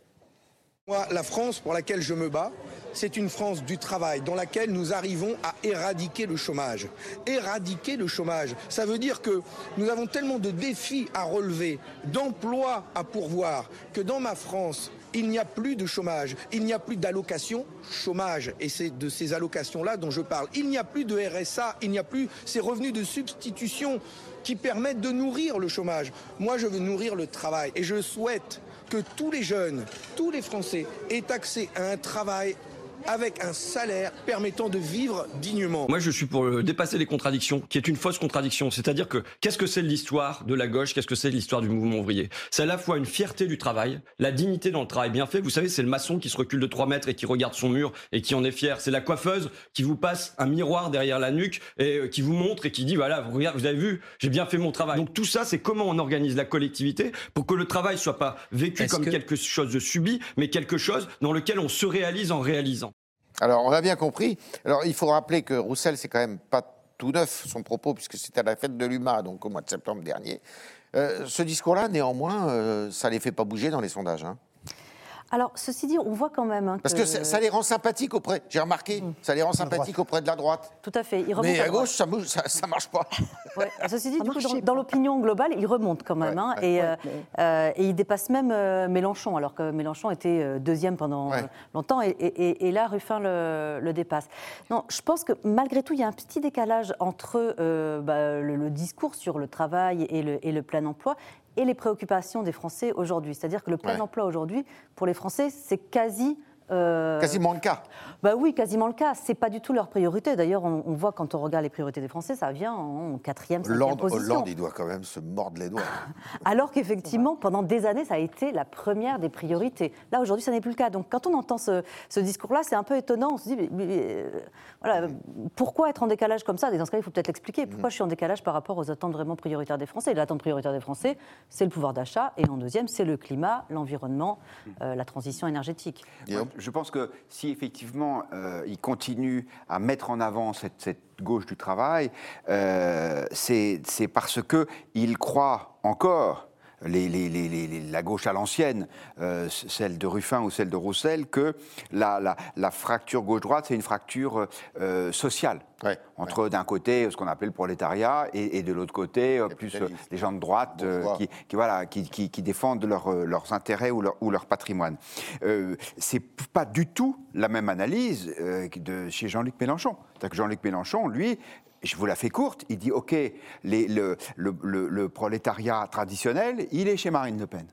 Moi, la France pour laquelle je me bats, c'est une France du travail, dans laquelle nous arrivons à éradiquer le chômage. Éradiquer le chômage, ça veut dire que nous avons tellement de défis à relever, d'emplois à pourvoir, que dans ma France, il n'y a plus de chômage, il n'y a plus d'allocations chômage. Et c'est de ces allocations-là dont je parle. Il n'y a plus de RSA, il n'y a plus ces revenus de substitution qui permettent de nourrir le chômage. Moi, je veux nourrir le travail et je souhaite que tous les jeunes, tous les Français aient accès à un travail avec un salaire permettant de vivre dignement. Moi, je suis pour euh, dépasser les contradictions, qui est une fausse contradiction. C'est-à-dire que qu'est-ce que c'est l'histoire de la gauche Qu'est-ce que c'est l'histoire du mouvement ouvrier? C'est à la fois une fierté du travail, la dignité dans le travail bien fait. Vous savez, c'est le maçon qui se recule de 3 mètres et qui regarde son mur et qui en est fier. C'est la coiffeuse qui vous passe un miroir derrière la nuque et euh, qui vous montre et qui dit voilà, vous, regardez, vous avez vu, j'ai bien fait mon travail. Donc tout ça, c'est comment on organise la collectivité pour que le travail soit pas vécu comme que- quelque chose de subi, mais quelque chose dans lequel on se réalise en réalisant. Alors, on a bien compris. Alors, il faut rappeler que Roussel, c'est quand même pas tout neuf, son propos, puisque c'était à la fête de l'UMA, donc au mois de septembre dernier. Euh, ce discours-là, néanmoins, euh, ça les fait pas bouger dans les sondages. hein. Alors, ceci dit, on voit quand même. hein, Parce que ça, ça les rend sympathiques auprès, j'ai remarqué, ça les rend sympathiques auprès de la droite. Tout à fait. Ils remontent Mais à droite. gauche, ça, bouge, ça, ça marche pas. Ouais. Ceci dit, du coup, dans, l'opinion globale, il remonte quand même. hein, et, euh, euh, et il dépasse même euh, Mélenchon, alors que Mélenchon était euh, deuxième pendant Ouais. euh, longtemps. Et, et- et- et là, Ruffin le, le dépasse. Non, je pense que malgré tout, il y a un petit décalage entre euh, bah, le, le discours sur le travail et le, et le plein emploi et les préoccupations des Français aujourd'hui. C'est-à-dire que le plein Ouais. emploi aujourd'hui, pour les Français, c'est quasi. Euh, Quasiment le cas. bah oui, quasiment le cas. C'est pas du tout leur priorité. D'ailleurs, on, on voit quand on regarde les priorités des Français, ça vient en quatrième, cinquième position. Hollande, il doit quand même se mordre les doigts. Alors qu'effectivement, pendant des années, ça a été la première des priorités. Là, aujourd'hui, ça n'est plus le cas. Donc, quand on entend ce, ce discours-là, c'est un peu étonnant. On se dit, mais, mais, euh, voilà, pourquoi être en décalage comme ça? Et dans ce cas, il faut peut-être l'expliquer. Pourquoi je suis en décalage par rapport aux attentes vraiment prioritaires des Français? Et L'attente prioritaire des Français, c'est le pouvoir d'achat. Et en deuxième, c'est le climat, l'environnement, euh, la transition énergétique. Guillaume? Je pense que si effectivement euh, il continue à mettre en avant cette, gauche du travail, euh, c'est parce que il croit encore. Les- les- les- les- les- la gauche à l'ancienne, euh, celle de Ruffin ou celle de Roussel, que la, la- la fracture gauche-droite, c'est une fracture euh, sociale. Ouais, Entre d'un côté ce qu'on appelle le prolétariat et, et de l'autre côté euh, plus euh, les gens de droite euh, qui, qui, voilà, qui, qui- qui défendent leur, euh, leurs intérêts ou leur, ou leur patrimoine. Euh, c'est pas du tout la même analyse euh, de chez Jean-Luc Mélenchon. C'est-à-dire que Jean-Luc Mélenchon, lui, je vous la fais courte, il dit OK, les- le, le- le- le prolétariat traditionnel, il est chez Marine Le Pen.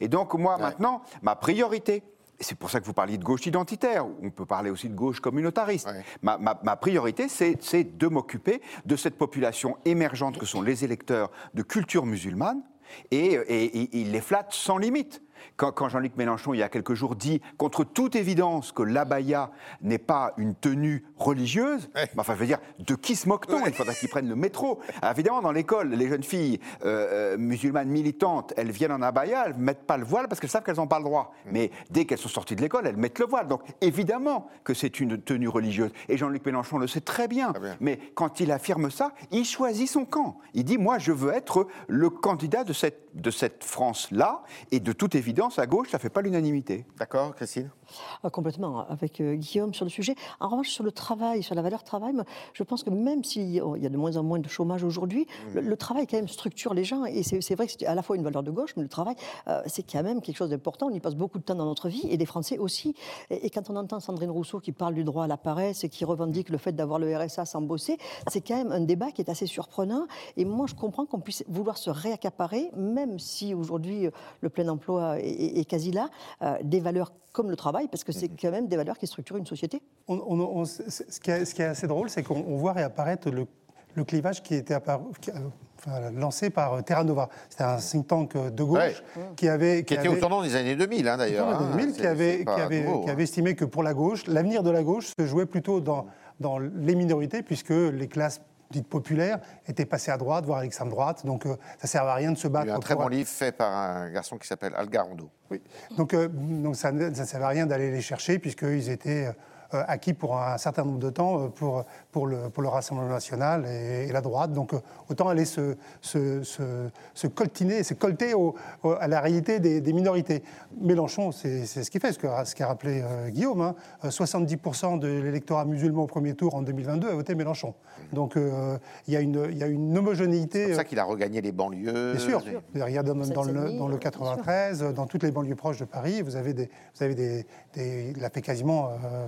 Et donc, moi, maintenant, ma priorité, c'est pour ça que vous parliez de gauche identitaire, on peut parler aussi de gauche communautariste. Ouais. Ma, ma- ma priorité, c'est c'est de m'occuper de cette population émergente que sont les électeurs de culture musulmane, et, et- et il les flatte sans limite. Quand, quand Jean-Luc Mélenchon, il y a quelques jours, dit, contre toute évidence, que l'abaya n'est pas une tenue religieuse, Ouais. bah, enfin, je veux dire, de qui se moque-t-on? Il faudrait qu'ils prennent le métro. Alors, évidemment, dans l'école, les jeunes filles euh, euh, musulmanes militantes, elles viennent en abaya, elles ne mettent pas le voile parce qu'elles savent qu'elles n'ont pas le droit. Mais dès qu'elles sont sorties de l'école, elles mettent le voile. Donc, évidemment que c'est une tenue religieuse. Et Jean-Luc Mélenchon le sait très bien. Très bien. Mais quand il affirme ça, il choisit son camp. Il dit, moi, je veux être le candidat de cette de cette France-là. Et de toute évidence, à gauche, ça ne fait pas l'unanimité. D'accord, Christine? Ah, Complètement, avec euh, Guillaume sur le sujet. En revanche, sur le travail, sur la valeur travail, je pense que même s'il oh, y a de moins en moins de chômage aujourd'hui, mmh. le, travail quand même structure les gens. Et c'est vrai que c'est à la fois une valeur de gauche, mais le travail, euh, c'est quand même quelque chose d'important. On y passe beaucoup de temps dans notre vie, et les Français aussi. Et, quand on entend Sandrine Rousseau qui parle du droit à la paresse et qui revendique le fait d'avoir le RSA sans bosser, c'est quand même un débat qui est assez surprenant. Et moi, je comprends qu'on puisse vouloir se réaccaparer, même si aujourd'hui euh, le plein emploi est, quasi là, euh, des valeurs comme le travail, parce que c'est mhm. quand même des valeurs qui structurent une société. ce, qui est, assez drôle, c'est qu'on voit réapparaître le, clivage qui était apparu, euh, lancé par Terra Nova. C'était un think tank de gauche qui avait... Qui, était au tournant des années 2000, hein, d'ailleurs. Hein, qui, avait, qui, avait, qui avait estimé que pour la gauche, l'avenir de la gauche se jouait plutôt dans, dans les minorités, puisque les classes dites populaires étaient passées à droite, voire à l'extrême droite. Donc euh, ça ne sert à rien de se battre. Il y a un très bon livre fait par un garçon qui s'appelle Algarondo. Oui. Donc, euh, donc ça ne servait à rien d'aller les chercher, puisqu'ils étaient euh, acquis pour un certain nombre de temps pour, pour, le, pour le Rassemblement national et, la droite. Donc autant aller se, se, se, coltiner, se colter à la réalité des, minorités. Mélenchon, c'est ce qu'il fait, ce qu'a rappelé Guillaume. 70% hein. de l'électorat musulman au premier tour en 2022 a voté Mélenchon. Donc euh, il y, a une homogénéité. C'est pour ça qu'il a regagné les banlieues. Bien sûr. Regardez dans, le, dans le 93, dans toutes les banlieues proches de Paris, vous avez des, vous avez des, il a fait quasiment euh,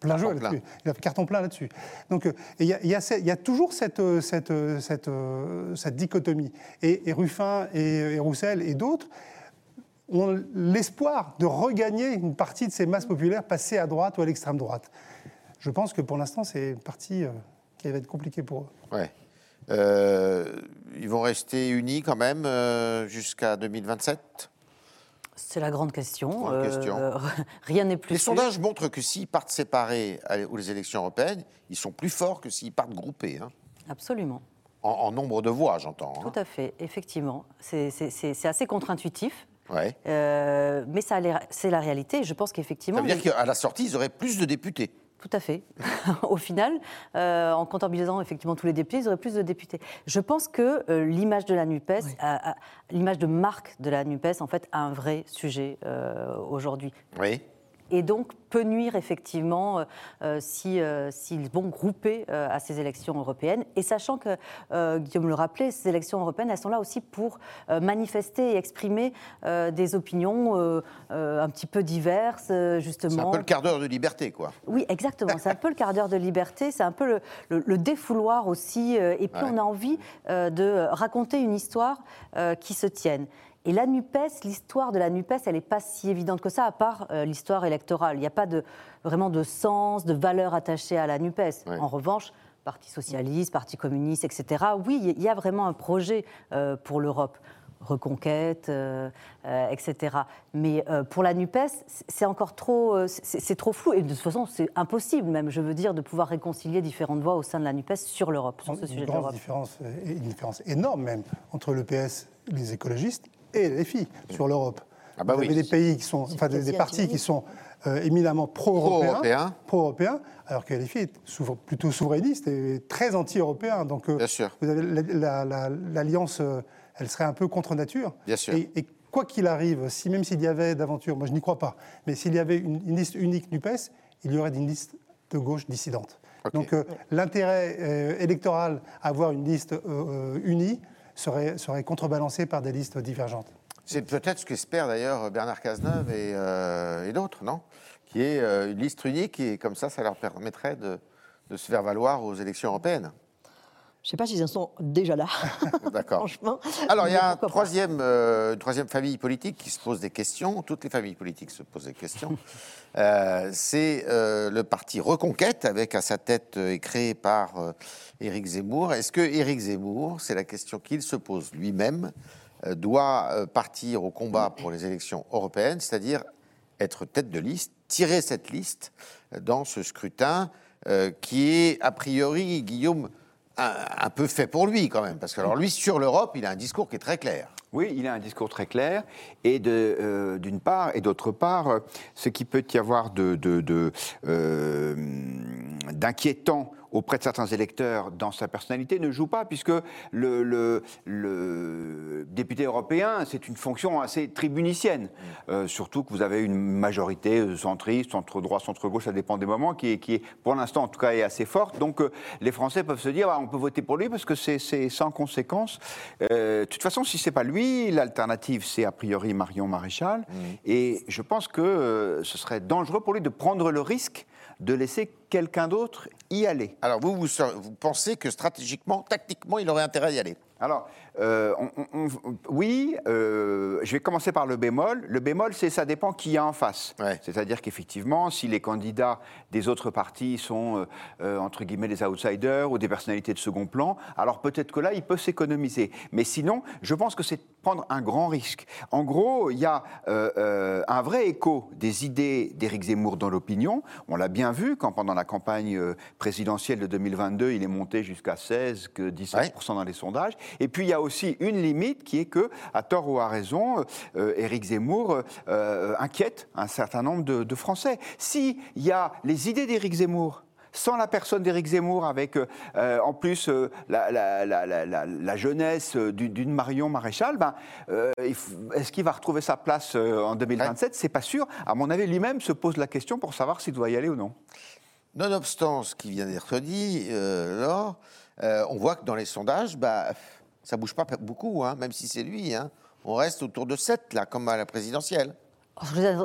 plein jeu là-dessus. Il a carton plein là-dessus. Donc il y, a toujours cette, cette, cette, cette dichotomie. Et, Ruffin et, Roussel et d'autres ont l'espoir de regagner une partie de ces masses populaires passées à droite ou à l'extrême droite. Je pense que pour l'instant, c'est une partie euh, qui va être compliquée pour eux. Ouais. Euh, ils vont rester unis quand même euh, jusqu'à 2027 C'est la grande question. rien n'est plus. Les sondages montrent que s'ils partent séparés aux élections européennes, ils sont plus forts que s'ils partent groupés. Hein. Absolument. En, nombre de voix, j'entends. Hein. Tout à fait, effectivement. C'est assez contre-intuitif. Ouais. mais c'est la réalité. Je pense qu'effectivement. Ça veut dire qu'à la sortie, ils auraient plus de députés. Tout à fait. Au final, euh, en comptabilisant effectivement tous les députés, ils auraient plus de députés. Je pense que euh, l'image de la NUPES, l'image de marque de la NUPES, en fait, a un vrai sujet euh, aujourd'hui. Oui et donc peut nuire effectivement euh, euh, euh, s'ils vont grouper à ces élections européennes. Et sachant que, Guillaume le rappelait, ces élections européennes, elles sont là aussi pour manifester et exprimer des opinions un petit peu diverses, justement. C'est un peu le quart d'heure de liberté, quoi. Oui, exactement. C'est un peu le quart d'heure de liberté, c'est un peu le, défouloir aussi. et puis on a envie de raconter une histoire qui se tienne. Et la NUPES, l'histoire de la NUPES, elle n'est pas si évidente que ça, à part euh, l'histoire électorale. Il n'y a pas de, vraiment de sens, de valeur attachée à la NUPES. En revanche, Parti socialiste, Parti communiste, etc., oui, il y a vraiment un projet euh, pour l'Europe reconquête, euh, etc. Mais pour la NUPES, c'est encore trop, c'est trop flou. Et de toute façon, c'est impossible même, je veux dire, de pouvoir réconcilier différentes voix au sein de la NUPES sur l'Europe, sur ce sujet de l'Europe. Différence, une différence énorme même entre le PS, les écologistes, et les filles sur l'Europe. Ah bah Vous avez des pays qui sont, enfin des, partis qui sont euh, éminemment pro-européens, pro-européens, alors que les filles est plutôt souverainiste et très anti-européen. Donc, euh, Bien sûr. vous avez l'alliance, euh, elle serait un peu contre nature. Bien sûr. Et, quoi qu'il arrive, si même s'il y avait d'aventure, moi je n'y crois pas, mais s'il y avait une, liste unique Nupes, il y aurait une liste de gauche dissidente. Donc l'intérêt électoral à avoir une liste unie serait, serait par des listes divergentes. C'est peut-être ce qu'espère d'ailleurs Bernard Cazeneuve et, euh, d'autres, non? Qui est euh, une liste unique et comme ça, ça leur permettrait de se faire valoir aux élections européennes. Je ne sais pas s'ils en sont déjà là. D'accord. Franchement. Alors, il y a un troisième, euh, une troisième famille politique qui se pose des questions. Toutes les familles politiques se posent des questions. c'est le parti Reconquête, avec à sa tête est créé par Éric Zemmour. Est-ce que Éric Zemmour, c'est la question qu'il se pose lui-même, euh, doit euh, partir au combat pour les élections européennes, c'est-à-dire être tête de liste, tirer cette liste euh, dans ce scrutin qui est, a priori, Guillaume, un, peu fait pour lui quand même, parce que alors lui, sur l'Europe, il a un discours qui est très clair. Oui, il a un discours très clair, et d'une part, et d'autre part, ce qui peut y avoir de, d'inquiétant auprès de certains électeurs dans sa personnalité ne joue pas, puisque le, le, le député européen, c'est une fonction assez tribunicienne. Euh, surtout que vous avez une majorité euh, centriste, centre-droit, centre-gauche, ça dépend des moments, qui qui pour l'instant en tout cas est assez forte. Donc euh, les Français peuvent se dire, ah, on peut voter pour lui parce que c'est sans conséquence. de toute façon, si c'est pas lui, l'alternative, c'est a priori Marion Maréchal. Mmh. Et je pense que ce serait dangereux pour lui de prendre le risque de laisser quelqu'un d'autre y aller. Alors vous, vous, pensez que stratégiquement, tactiquement, il aurait intérêt à y aller? Alors, euh, oui, euh, je vais commencer par le bémol. Le bémol, c'est ça dépend qui y a en face. C'est-à-dire qu'effectivement, si les candidats des autres partis sont, euh, entre guillemets, des outsiders ou des personnalités de second plan, alors peut-être que là, il peut s'économiser. Mais sinon, je pense que c'est prendre un grand risque. En gros, il y a un vrai écho des idées d'Éric Zemmour dans l'opinion. On l'a bien vu quand, pendant la campagne présidentielle de 2022, il est monté jusqu'à 16, que 17% dans les sondages. Et puis il y a aussi une limite qui est que, à tort ou à raison, euh, Éric Zemmour euh, inquiète un certain nombre de, Français. S'il y a les idées d'Éric Zemmour, sans la personne d'Éric Zemmour, avec euh, en plus la, jeunesse d'une Marion Maréchal, ben, est-ce qu'il va retrouver sa place en 2027 C'est pas sûr. À mon avis, lui-même se pose la question pour savoir s'il doit y aller ou non. Nonobstant ce qui vient d'être dit, Laure, on voit que dans les sondages, bah, ça bouge pas beaucoup, hein, même si c'est lui. Hein. On reste autour de 7, là, comme à la présidentielle.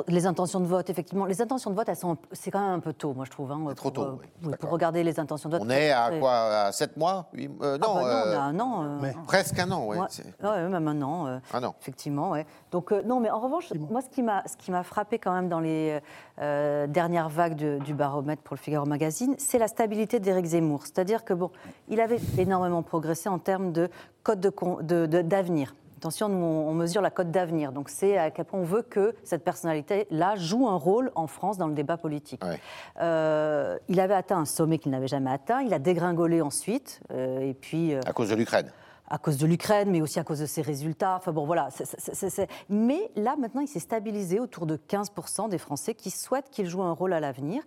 Les intentions de vote, effectivement. Les intentions de vote, c'est quand même un peu tôt, moi, je trouve. Hein, trop tôt. Euh, pour regarder les intentions de vote. On est à quoi À 7 mois euh, Non, ah bah non euh, un an. Presque un an, oui. Ouais, même un an. un an. Effectivement, ouais. Donc, non, mais en revanche, moi, ce qui m'a frappé quand même dans les dernières vagues du baromètre pour le Figaro Magazine, c'est la stabilité d'Éric Zemmour. C'est-à-dire que, bon, il avait énormément progressé en termes de code d'avenir. Attention, nous, on mesure la cote d'avenir. Donc, c'est à quel point on veut que cette personnalité-là joue un rôle en France dans le débat politique. Euh, il avait atteint un sommet qu'il n'avait jamais atteint. Il a dégringolé ensuite. Euh, et puis, euh, à cause de l'Ukraine à cause de l'Ukraine, mais aussi à cause de ses résultats. Enfin bon, voilà. Mais là, maintenant, il s'est stabilisé autour de 15% des Français qui souhaitent qu'il joue un rôle à l'avenir.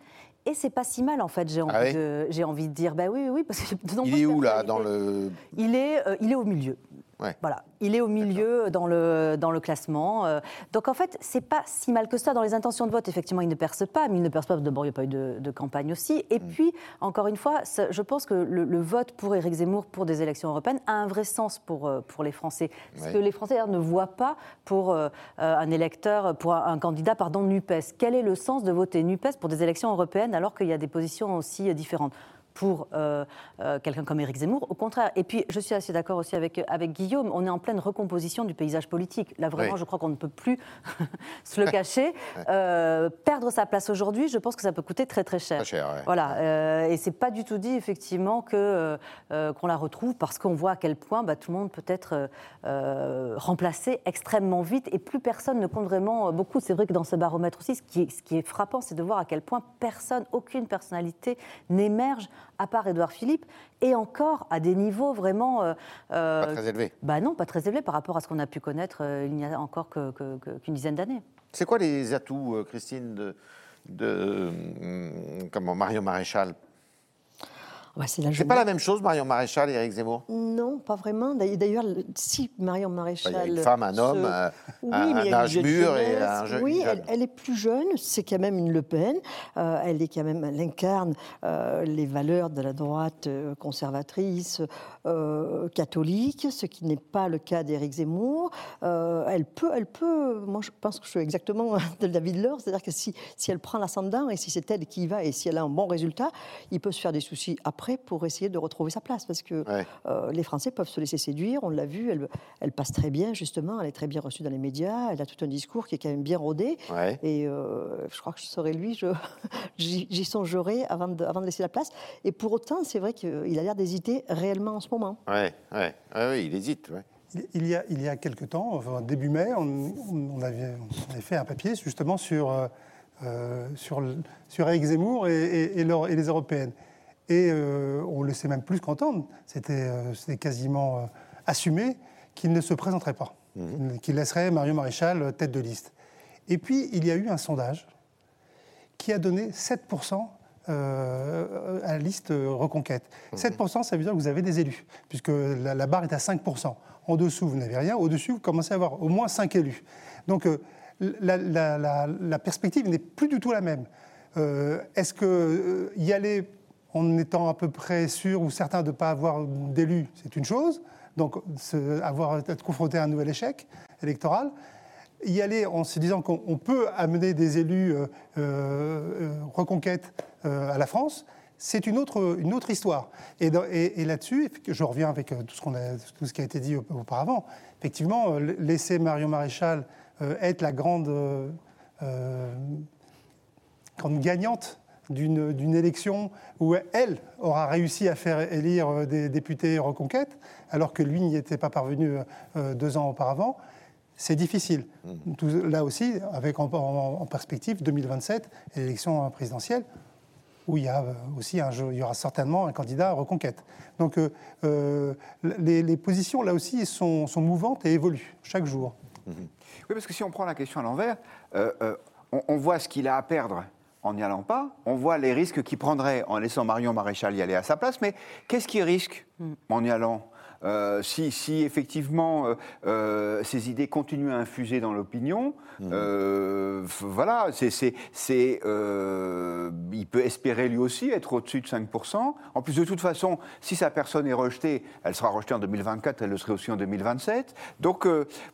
Et c'est pas si mal, en fait, j'ai envie, ah de, j'ai envie de dire. Ben oui, oui, parce que Il est où, là, dans le... Il est, il est au milieu. Voilà, il est au milieu dans le, dans le classement. Euh. donc en fait, c'est pas si mal que ça. Dans les intentions de vote, effectivement, il ne perce pas, mais il ne perce pas, d'abord, il n'y a pas eu de, campagne aussi. Et mm. puis, encore une fois, je pense que le, vote pour Éric Zemmour pour des élections européennes a un vrai sens pour, euh, pour les Français. Ce que les Français ne voient pas pour euh, un électeur, pour un, candidat, pardon, NUPES. Quel est le sens de voter NUPES pour des élections européennes alors qu'il y a des positions aussi différentes? Pour euh, euh, quelqu'un comme Éric Zemmour. Au contraire. Et puis, je suis assez d'accord aussi avec, avec Guillaume, on est en pleine recomposition du paysage politique. Là, vraiment, je crois qu'on ne peut plus se le cacher. Euh, perdre sa place aujourd'hui, je pense que ça peut coûter très, très cher. Très cher voilà. et c'est pas du tout dit, effectivement, que, qu'on la retrouve parce qu'on voit à quel point bah, tout le monde peut être remplacé extrêmement vite et plus personne ne compte vraiment beaucoup. C'est vrai que dans ce baromètre aussi, ce qui est, ce qui est frappant, c'est de voir à quel point personne, aucune personnalité n'émerge à part Édouard Philippe, et encore à des niveaux vraiment... Euh, euh, pas très élevés. Bah non, pas très élevés par rapport à ce qu'on a pu connaître euh, il n'y a encore qu'une dizaine d'années. C'est quoi les atouts, Christine, de, de comment, Marion Maréchal c'est pas la même chose, Marion Maréchal et Éric Zemmour? Non, pas vraiment. D'ailleurs, si Marion Maréchal. Il y a une femme, un homme, un, âge mûr et un jeune. Oui, elle, est plus jeune, c'est quand même une Le Pen. Euh, elle est quand même, elle incarne euh, les valeurs de la droite euh, catholique, ce qui n'est pas le cas d'Éric Zemmour. elle peut, elle peut. Moi, je pense que je suis exactement de David Laure, c'est-à-dire que si, si elle prend l'ascendant et si c'est elle qui y va et si elle a un bon résultat, il peut se faire des soucis après pour essayer de retrouver sa place. Parce que euh, les Français peuvent se laisser séduire, on l'a vu, elle, elle, passe très bien, justement, elle est très bien reçue dans les médias, elle a tout un discours qui est quand même bien rodé. Et euh, je crois que je serais lui, j'y songerai avant de, avant de laisser la place. Et pour autant, c'est vrai qu'il a l'air d'hésiter réellement en ce moment. Oui, ouais, ouais, il hésite. Il y, a, il y a quelques temps, enfin, début mai, on, avait, on, fait un papier justement sur, euh, sur, sur Eric Zemmour et, et, et les européennes. Et euh, on le sait même plus qu'entendre. C'était euh, quasiment euh, assumé qu'il ne se présenterait pas, mmh. qu'il laisserait Mario Maréchal tête de liste. Et puis, il y a eu un sondage qui a donné 7% à la liste euh, Reconquête. 7%, ça veut dire que vous avez des élus, puisque la, la barre est à 5%. En dessous, vous n'avez rien. Au-dessus, vous commencez à avoir au moins 5 élus. Donc, euh, la, la- la- la perspective n'est plus du tout la même. Euh, Est-ce que euh, y aller en étant à peu près sûr ou certain de ne pas avoir d'élus, c'est une chose. Donc, se- avoir, être confronté à un nouvel échec électoral. Y aller en se disant qu'on on peut amener des élus euh, euh, reconquête euh, à la France, c'est une autre, une autre histoire. Et, là-dessus, je reviens avec tout ce, qui a été dit au- auparavant. Effectivement, laisser Marion Maréchal être la grande, grande gagnante d'une élection où elle aura réussi à faire élire des députés reconquête, alors que lui n'y était pas parvenu deux ans auparavant, c'est difficile. Tout- là aussi, avec en, en- en perspective 2027, l'élection présidentielle, où il y a euh, aussi un jeu- il y aura certainement un candidat à reconquête. Donc euh, euh, les, les positions là aussi sont, sont mouvantes et évoluent chaque jour. Oui, parce que si on prend la question à l'envers, euh, euh, on, on voit ce qu'il a à perdre en n'y allant pas, on voit les risques qu'il prendrait en laissant Marion Maréchal y aller à sa place, mais qu'est-ce qu'il risque en y allant Euh, si, si effectivement euh, euh, ces idées continuent à infuser dans l'opinion, f- voilà, c'est, il peut espérer lui aussi être au-dessus de 5%. En plus, de toute façon, si sa personne est rejetée, elle sera rejetée en 2024, elle le serait aussi en 2027. Donc,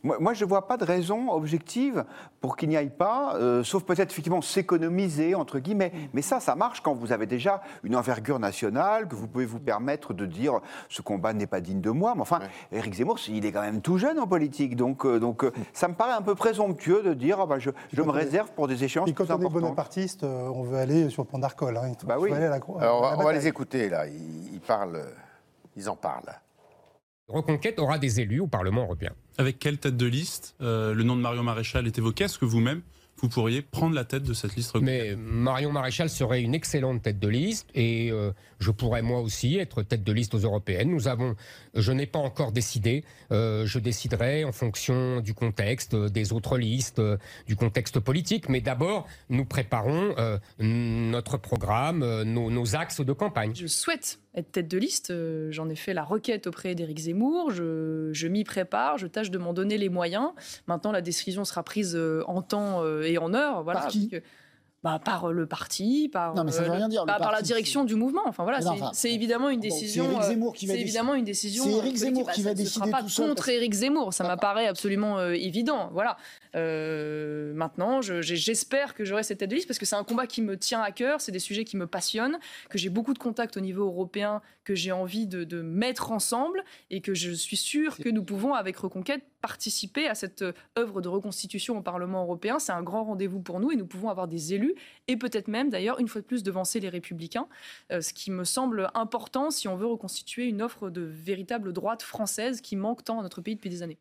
moi, moi, je ne vois pas de raison objective pour qu'il n'y aille pas, sauf peut-être effectivement s'économiser, entre guillemets. Mais ça, ça marche quand vous avez déjà une envergure nationale, que vous pouvez vous permettre de dire ce combat n'est pas digne de moi. Mais enfin, Éric Zemmour, il est quand même tout jeune en politique. Donc, euh, donc euh, ça me paraît un peu présomptueux de dire ah bah, je, je me réserve pour des échéances Et quand plus on est bonapartiste, euh, on veut aller sur le pont d'Arcole. hein. Bah oui. aller à la on va, la on va bataille. les écouter, là. Ils, ils parlent, ils en parlent. Reconquête aura des élus au Parlement européen. Avec quelle tête de liste euh, Le nom de Marion Maréchal est évoqué? Est-ce que vous-même, vous pourriez prendre la tête de cette liste Mais Marion Maréchal serait une excellente tête de liste et euh, je pourrais moi aussi être tête de liste aux européennes. Nous avons, je n'ai pas encore décidé. euh, je déciderai en fonction du contexte, euh, des autres listes, du contexte politique. Mais d'abord, nous préparons euh, notre programme, nos, nos axes de campagne. Je souhaite être tête de liste. euh, J'en ai fait la requête auprès d'Éric Zemmour. Je, je m'y prépare. Je tâche de m'en donner les moyens. Maintenant, la décision sera prise euh, en temps euh, et en heure. Voilà, Par qui parce que- bah, par le parti, par, Non, mais ça veut le- rien dire, le bah, par la direction du mouvement. Enfin voilà, c'est- évidemment une bon, c'est décision. Éric Zemmour qui va C'est décider. évidemment une décision. C'est. Zemmour Bah, qui va décider fera pas tout seul, contre Éric Zemmour. Ça m'apparaît absolument euh, évident. Voilà. Euh, maintenant, je- j'espère que j'aurai cette tête de liste parce que c'est un combat qui me tient à cœur. C'est des sujets qui me passionnent, que j'ai beaucoup de contacts au niveau européen, que j'ai envie de, de mettre ensemble et que je suis sûre que nous pouvons, avec Reconquête, participer à cette euh, œuvre de reconstitution au Parlement européen. C'est un grand rendez-vous pour nous et nous pouvons avoir des élus et peut-être même, d'ailleurs, une fois de plus, devancer les Républicains, euh, ce qui me semble important si on veut reconstituer une offre de véritable droite française qui manque tant à notre pays depuis des années.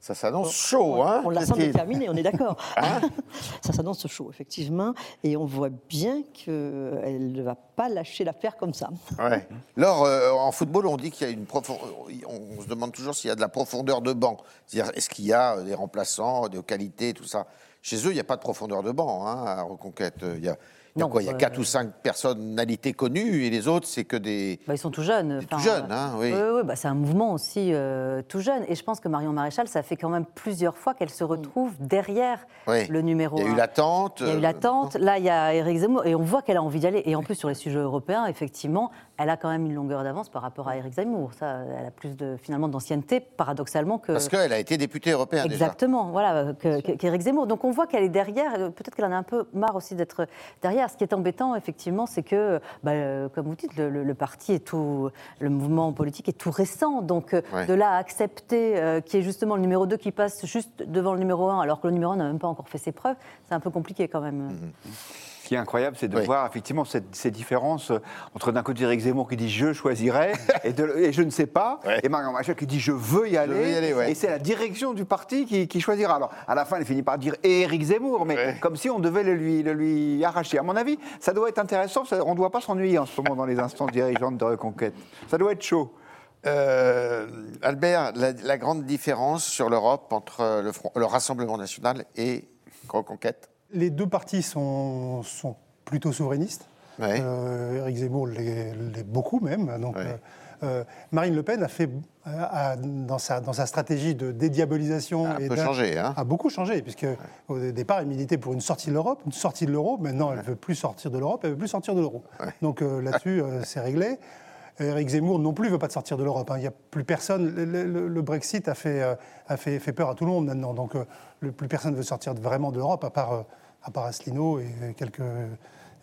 Ça s'annonce chaud, hein On la sent déterminée, on est d'accord. Hein ça s'annonce chaud, effectivement. Et on voit bien qu'elle ne va pas lâcher l'affaire comme ça. Ouais. Laure, euh, en football, on dit qu'il y a une profondeur. On se demande toujours s'il y a de la profondeur de banc. C'est-à-dire, est-ce qu'il y a euh, des remplaçants, de qualité, tout ça? Chez eux, il n'y a pas de profondeur de banc hein, à Reconquête. Il y a, il y a Non, quoi Il y a euh, quatre ou cinq personnalités connues et les autres, c'est que des. Bah, ils sont tout jeunes. tout jeunes, hein, oui. bah, c'est un mouvement aussi euh, tout jeune. Et je pense que Marion Maréchal, ça fait quand même plusieurs fois qu'elle se retrouve derrière Oui. le numéro Il y a eu l'attente. Il y a eu euh, l'attente. Là, il y a Éric Zemmour. Et on voit qu'elle a envie d'y aller. Et en plus, sur les sujets européens, effectivement, elle a quand même une longueur d'avance par rapport à Éric Zemmour. Ça, elle a plus de, finalement, d'ancienneté, paradoxalement, que. Parce qu'elle a été députée européenne déjà. Exactement, voilà, qu'Éric Zemmour. Donc on voit qu'elle est derrière, euh, peut-être qu'elle en a un peu marre aussi d'être derrière. Ce qui est embêtant, effectivement, c'est que, bah, euh, comme vous dites, le, le- le parti est tout, le mouvement politique est tout récent. Donc euh, Ouais. de là à accepter euh, qu'il y ait justement le numéro 2 qui passe juste devant le numéro 1, alors que le numéro 1 n'a même pas encore fait ses preuves, c'est un peu compliqué quand même. Mhm. Ce qui est incroyable, c'est de Oui. voir effectivement cette- ces différences euh, entre d'un côté Eric Zemmour qui dit je choisirai et, de- et je ne sais pas, Ouais. et Marion Maréchal qui dit je veux y aller, veux y aller, ouais. et c'est la direction du parti qui, qui choisira. Alors à la fin, elle finit par dire et Eric Zemmour, mais Ouais. comme si on devait le lui, le lui arracher. À mon avis, ça doit être intéressant, ça- on ne doit pas s'ennuyer en ce moment dans les instances dirigeantes de Reconquête. Ça doit être chaud. Euh, Albert, la, la grande différence sur l'Europe entre le, Front- le Rassemblement national et Reconquête? Les deux partis sont, sont plutôt souverainistes. Ouais. Euh, Éric Zemmour l'est beaucoup même. Donc, Ouais. euh, euh, Marine Le Pen a fait, a- a- dans, sa, dans sa stratégie de dédiabolisation, A et changé, hein. a beaucoup changé, puisque au départ, elle militait pour une sortie de l'Europe, une sortie de l'euro. Maintenant, elle ne veut plus sortir de l'Europe, elle veut plus sortir de l'euro. Donc euh, là-dessus, c'est réglé. Éric Zemmour non plus veut pas de sortir de l'Europe. hein. Il n'y a plus personne. Le, le- le Brexit a fait, a fait, fait peur à tout le monde maintenant. Donc le, plus personne ne veut sortir vraiment de l'Europe, à part, à part Asselineau et quelques,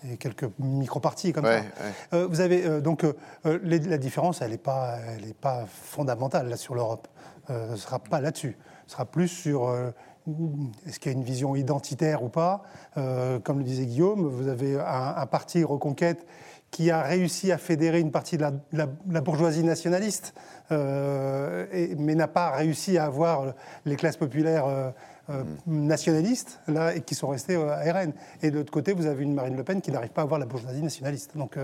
et quelques micro-partis comme Ouais, ça. ouais. Euh, vous avez donc donc euh, euh, les- la différence, elle n'est pas, elle est pas fondamentale là sur l'Europe. Euh, ce ne sera pas là-dessus. Ce sera plus sur euh, est-ce qu'il y a une vision identitaire ou pas. Euh, comme le disait Guillaume, vous avez un, un parti Reconquête qui a réussi à fédérer une partie de la, bourgeoisie nationaliste, euh, et- mais n'a pas réussi à avoir les classes populaires euh, euh, nationalistes là, et qui sont restées euh, à RN. Et de l'autre côté, vous avez une Marine Le Pen qui n'arrive pas à avoir la bourgeoisie nationaliste. Donc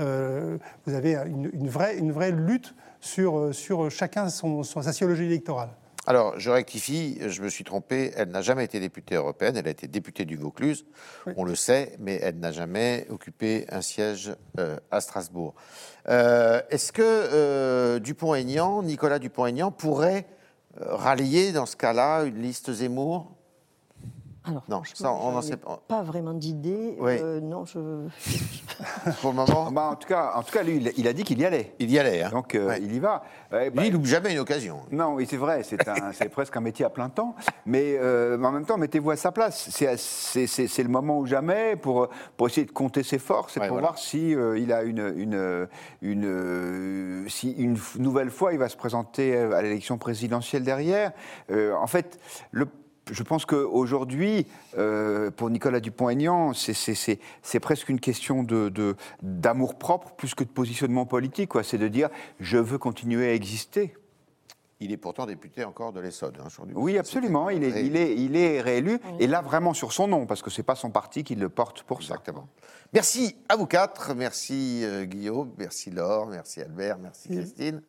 euh, vous avez une, une vraie, une vraie lutte sur, sur chacun son, son- sa sociologie électorale. Alors, je rectifie, je me suis trompé, elle n'a jamais été députée européenne, elle a été députée du Vaucluse, on le sait, mais elle n'a jamais occupé un siège euh, à Strasbourg. Euh, Est-ce que euh, Dupont-Aignan, Nicolas Dupont-Aignan, pourrait rallier dans ce cas-là une liste Zemmour Alors, Non, ça, on n'en sait pas. Pas vraiment d'idée. Oui. Euh, non, je. Pour le moment, Bah, en, tout cas, en tout cas, lui, il, a dit qu'il y allait. il y allait. Hein. Donc, euh, Ouais. il y va. Ouais, bah, Lui, il loupe jamais une occasion. Non, oui, c'est vrai, c'est presque un métier à plein temps. Mais, euh, mais en même temps, mettez-vous à sa place. C'est- le moment ou jamais pour, pour essayer de compter ses forces et Ouais, pour voilà. voir si euh, il a une, une, une, si une nouvelle fois il va se présenter à l'élection présidentielle derrière. Euh, en fait, le je pense qu'aujourd'hui, euh, pour Nicolas Dupont-Aignan, c'est- presque une question d'amour de, d'amour propre plus que de positionnement politique. C'est de dire je veux continuer à exister. Il est pourtant député encore de l'Essonne hein, aujourd'hui. Oui, absolument. Il est, Et- il est, il est réélu. Et là, vraiment sur son nom, parce que c'est pas son parti qui le porte pour ça. Exactement. Merci à vous quatre. Merci euh, Guillaume, merci Laure, merci Albert, merci Christine.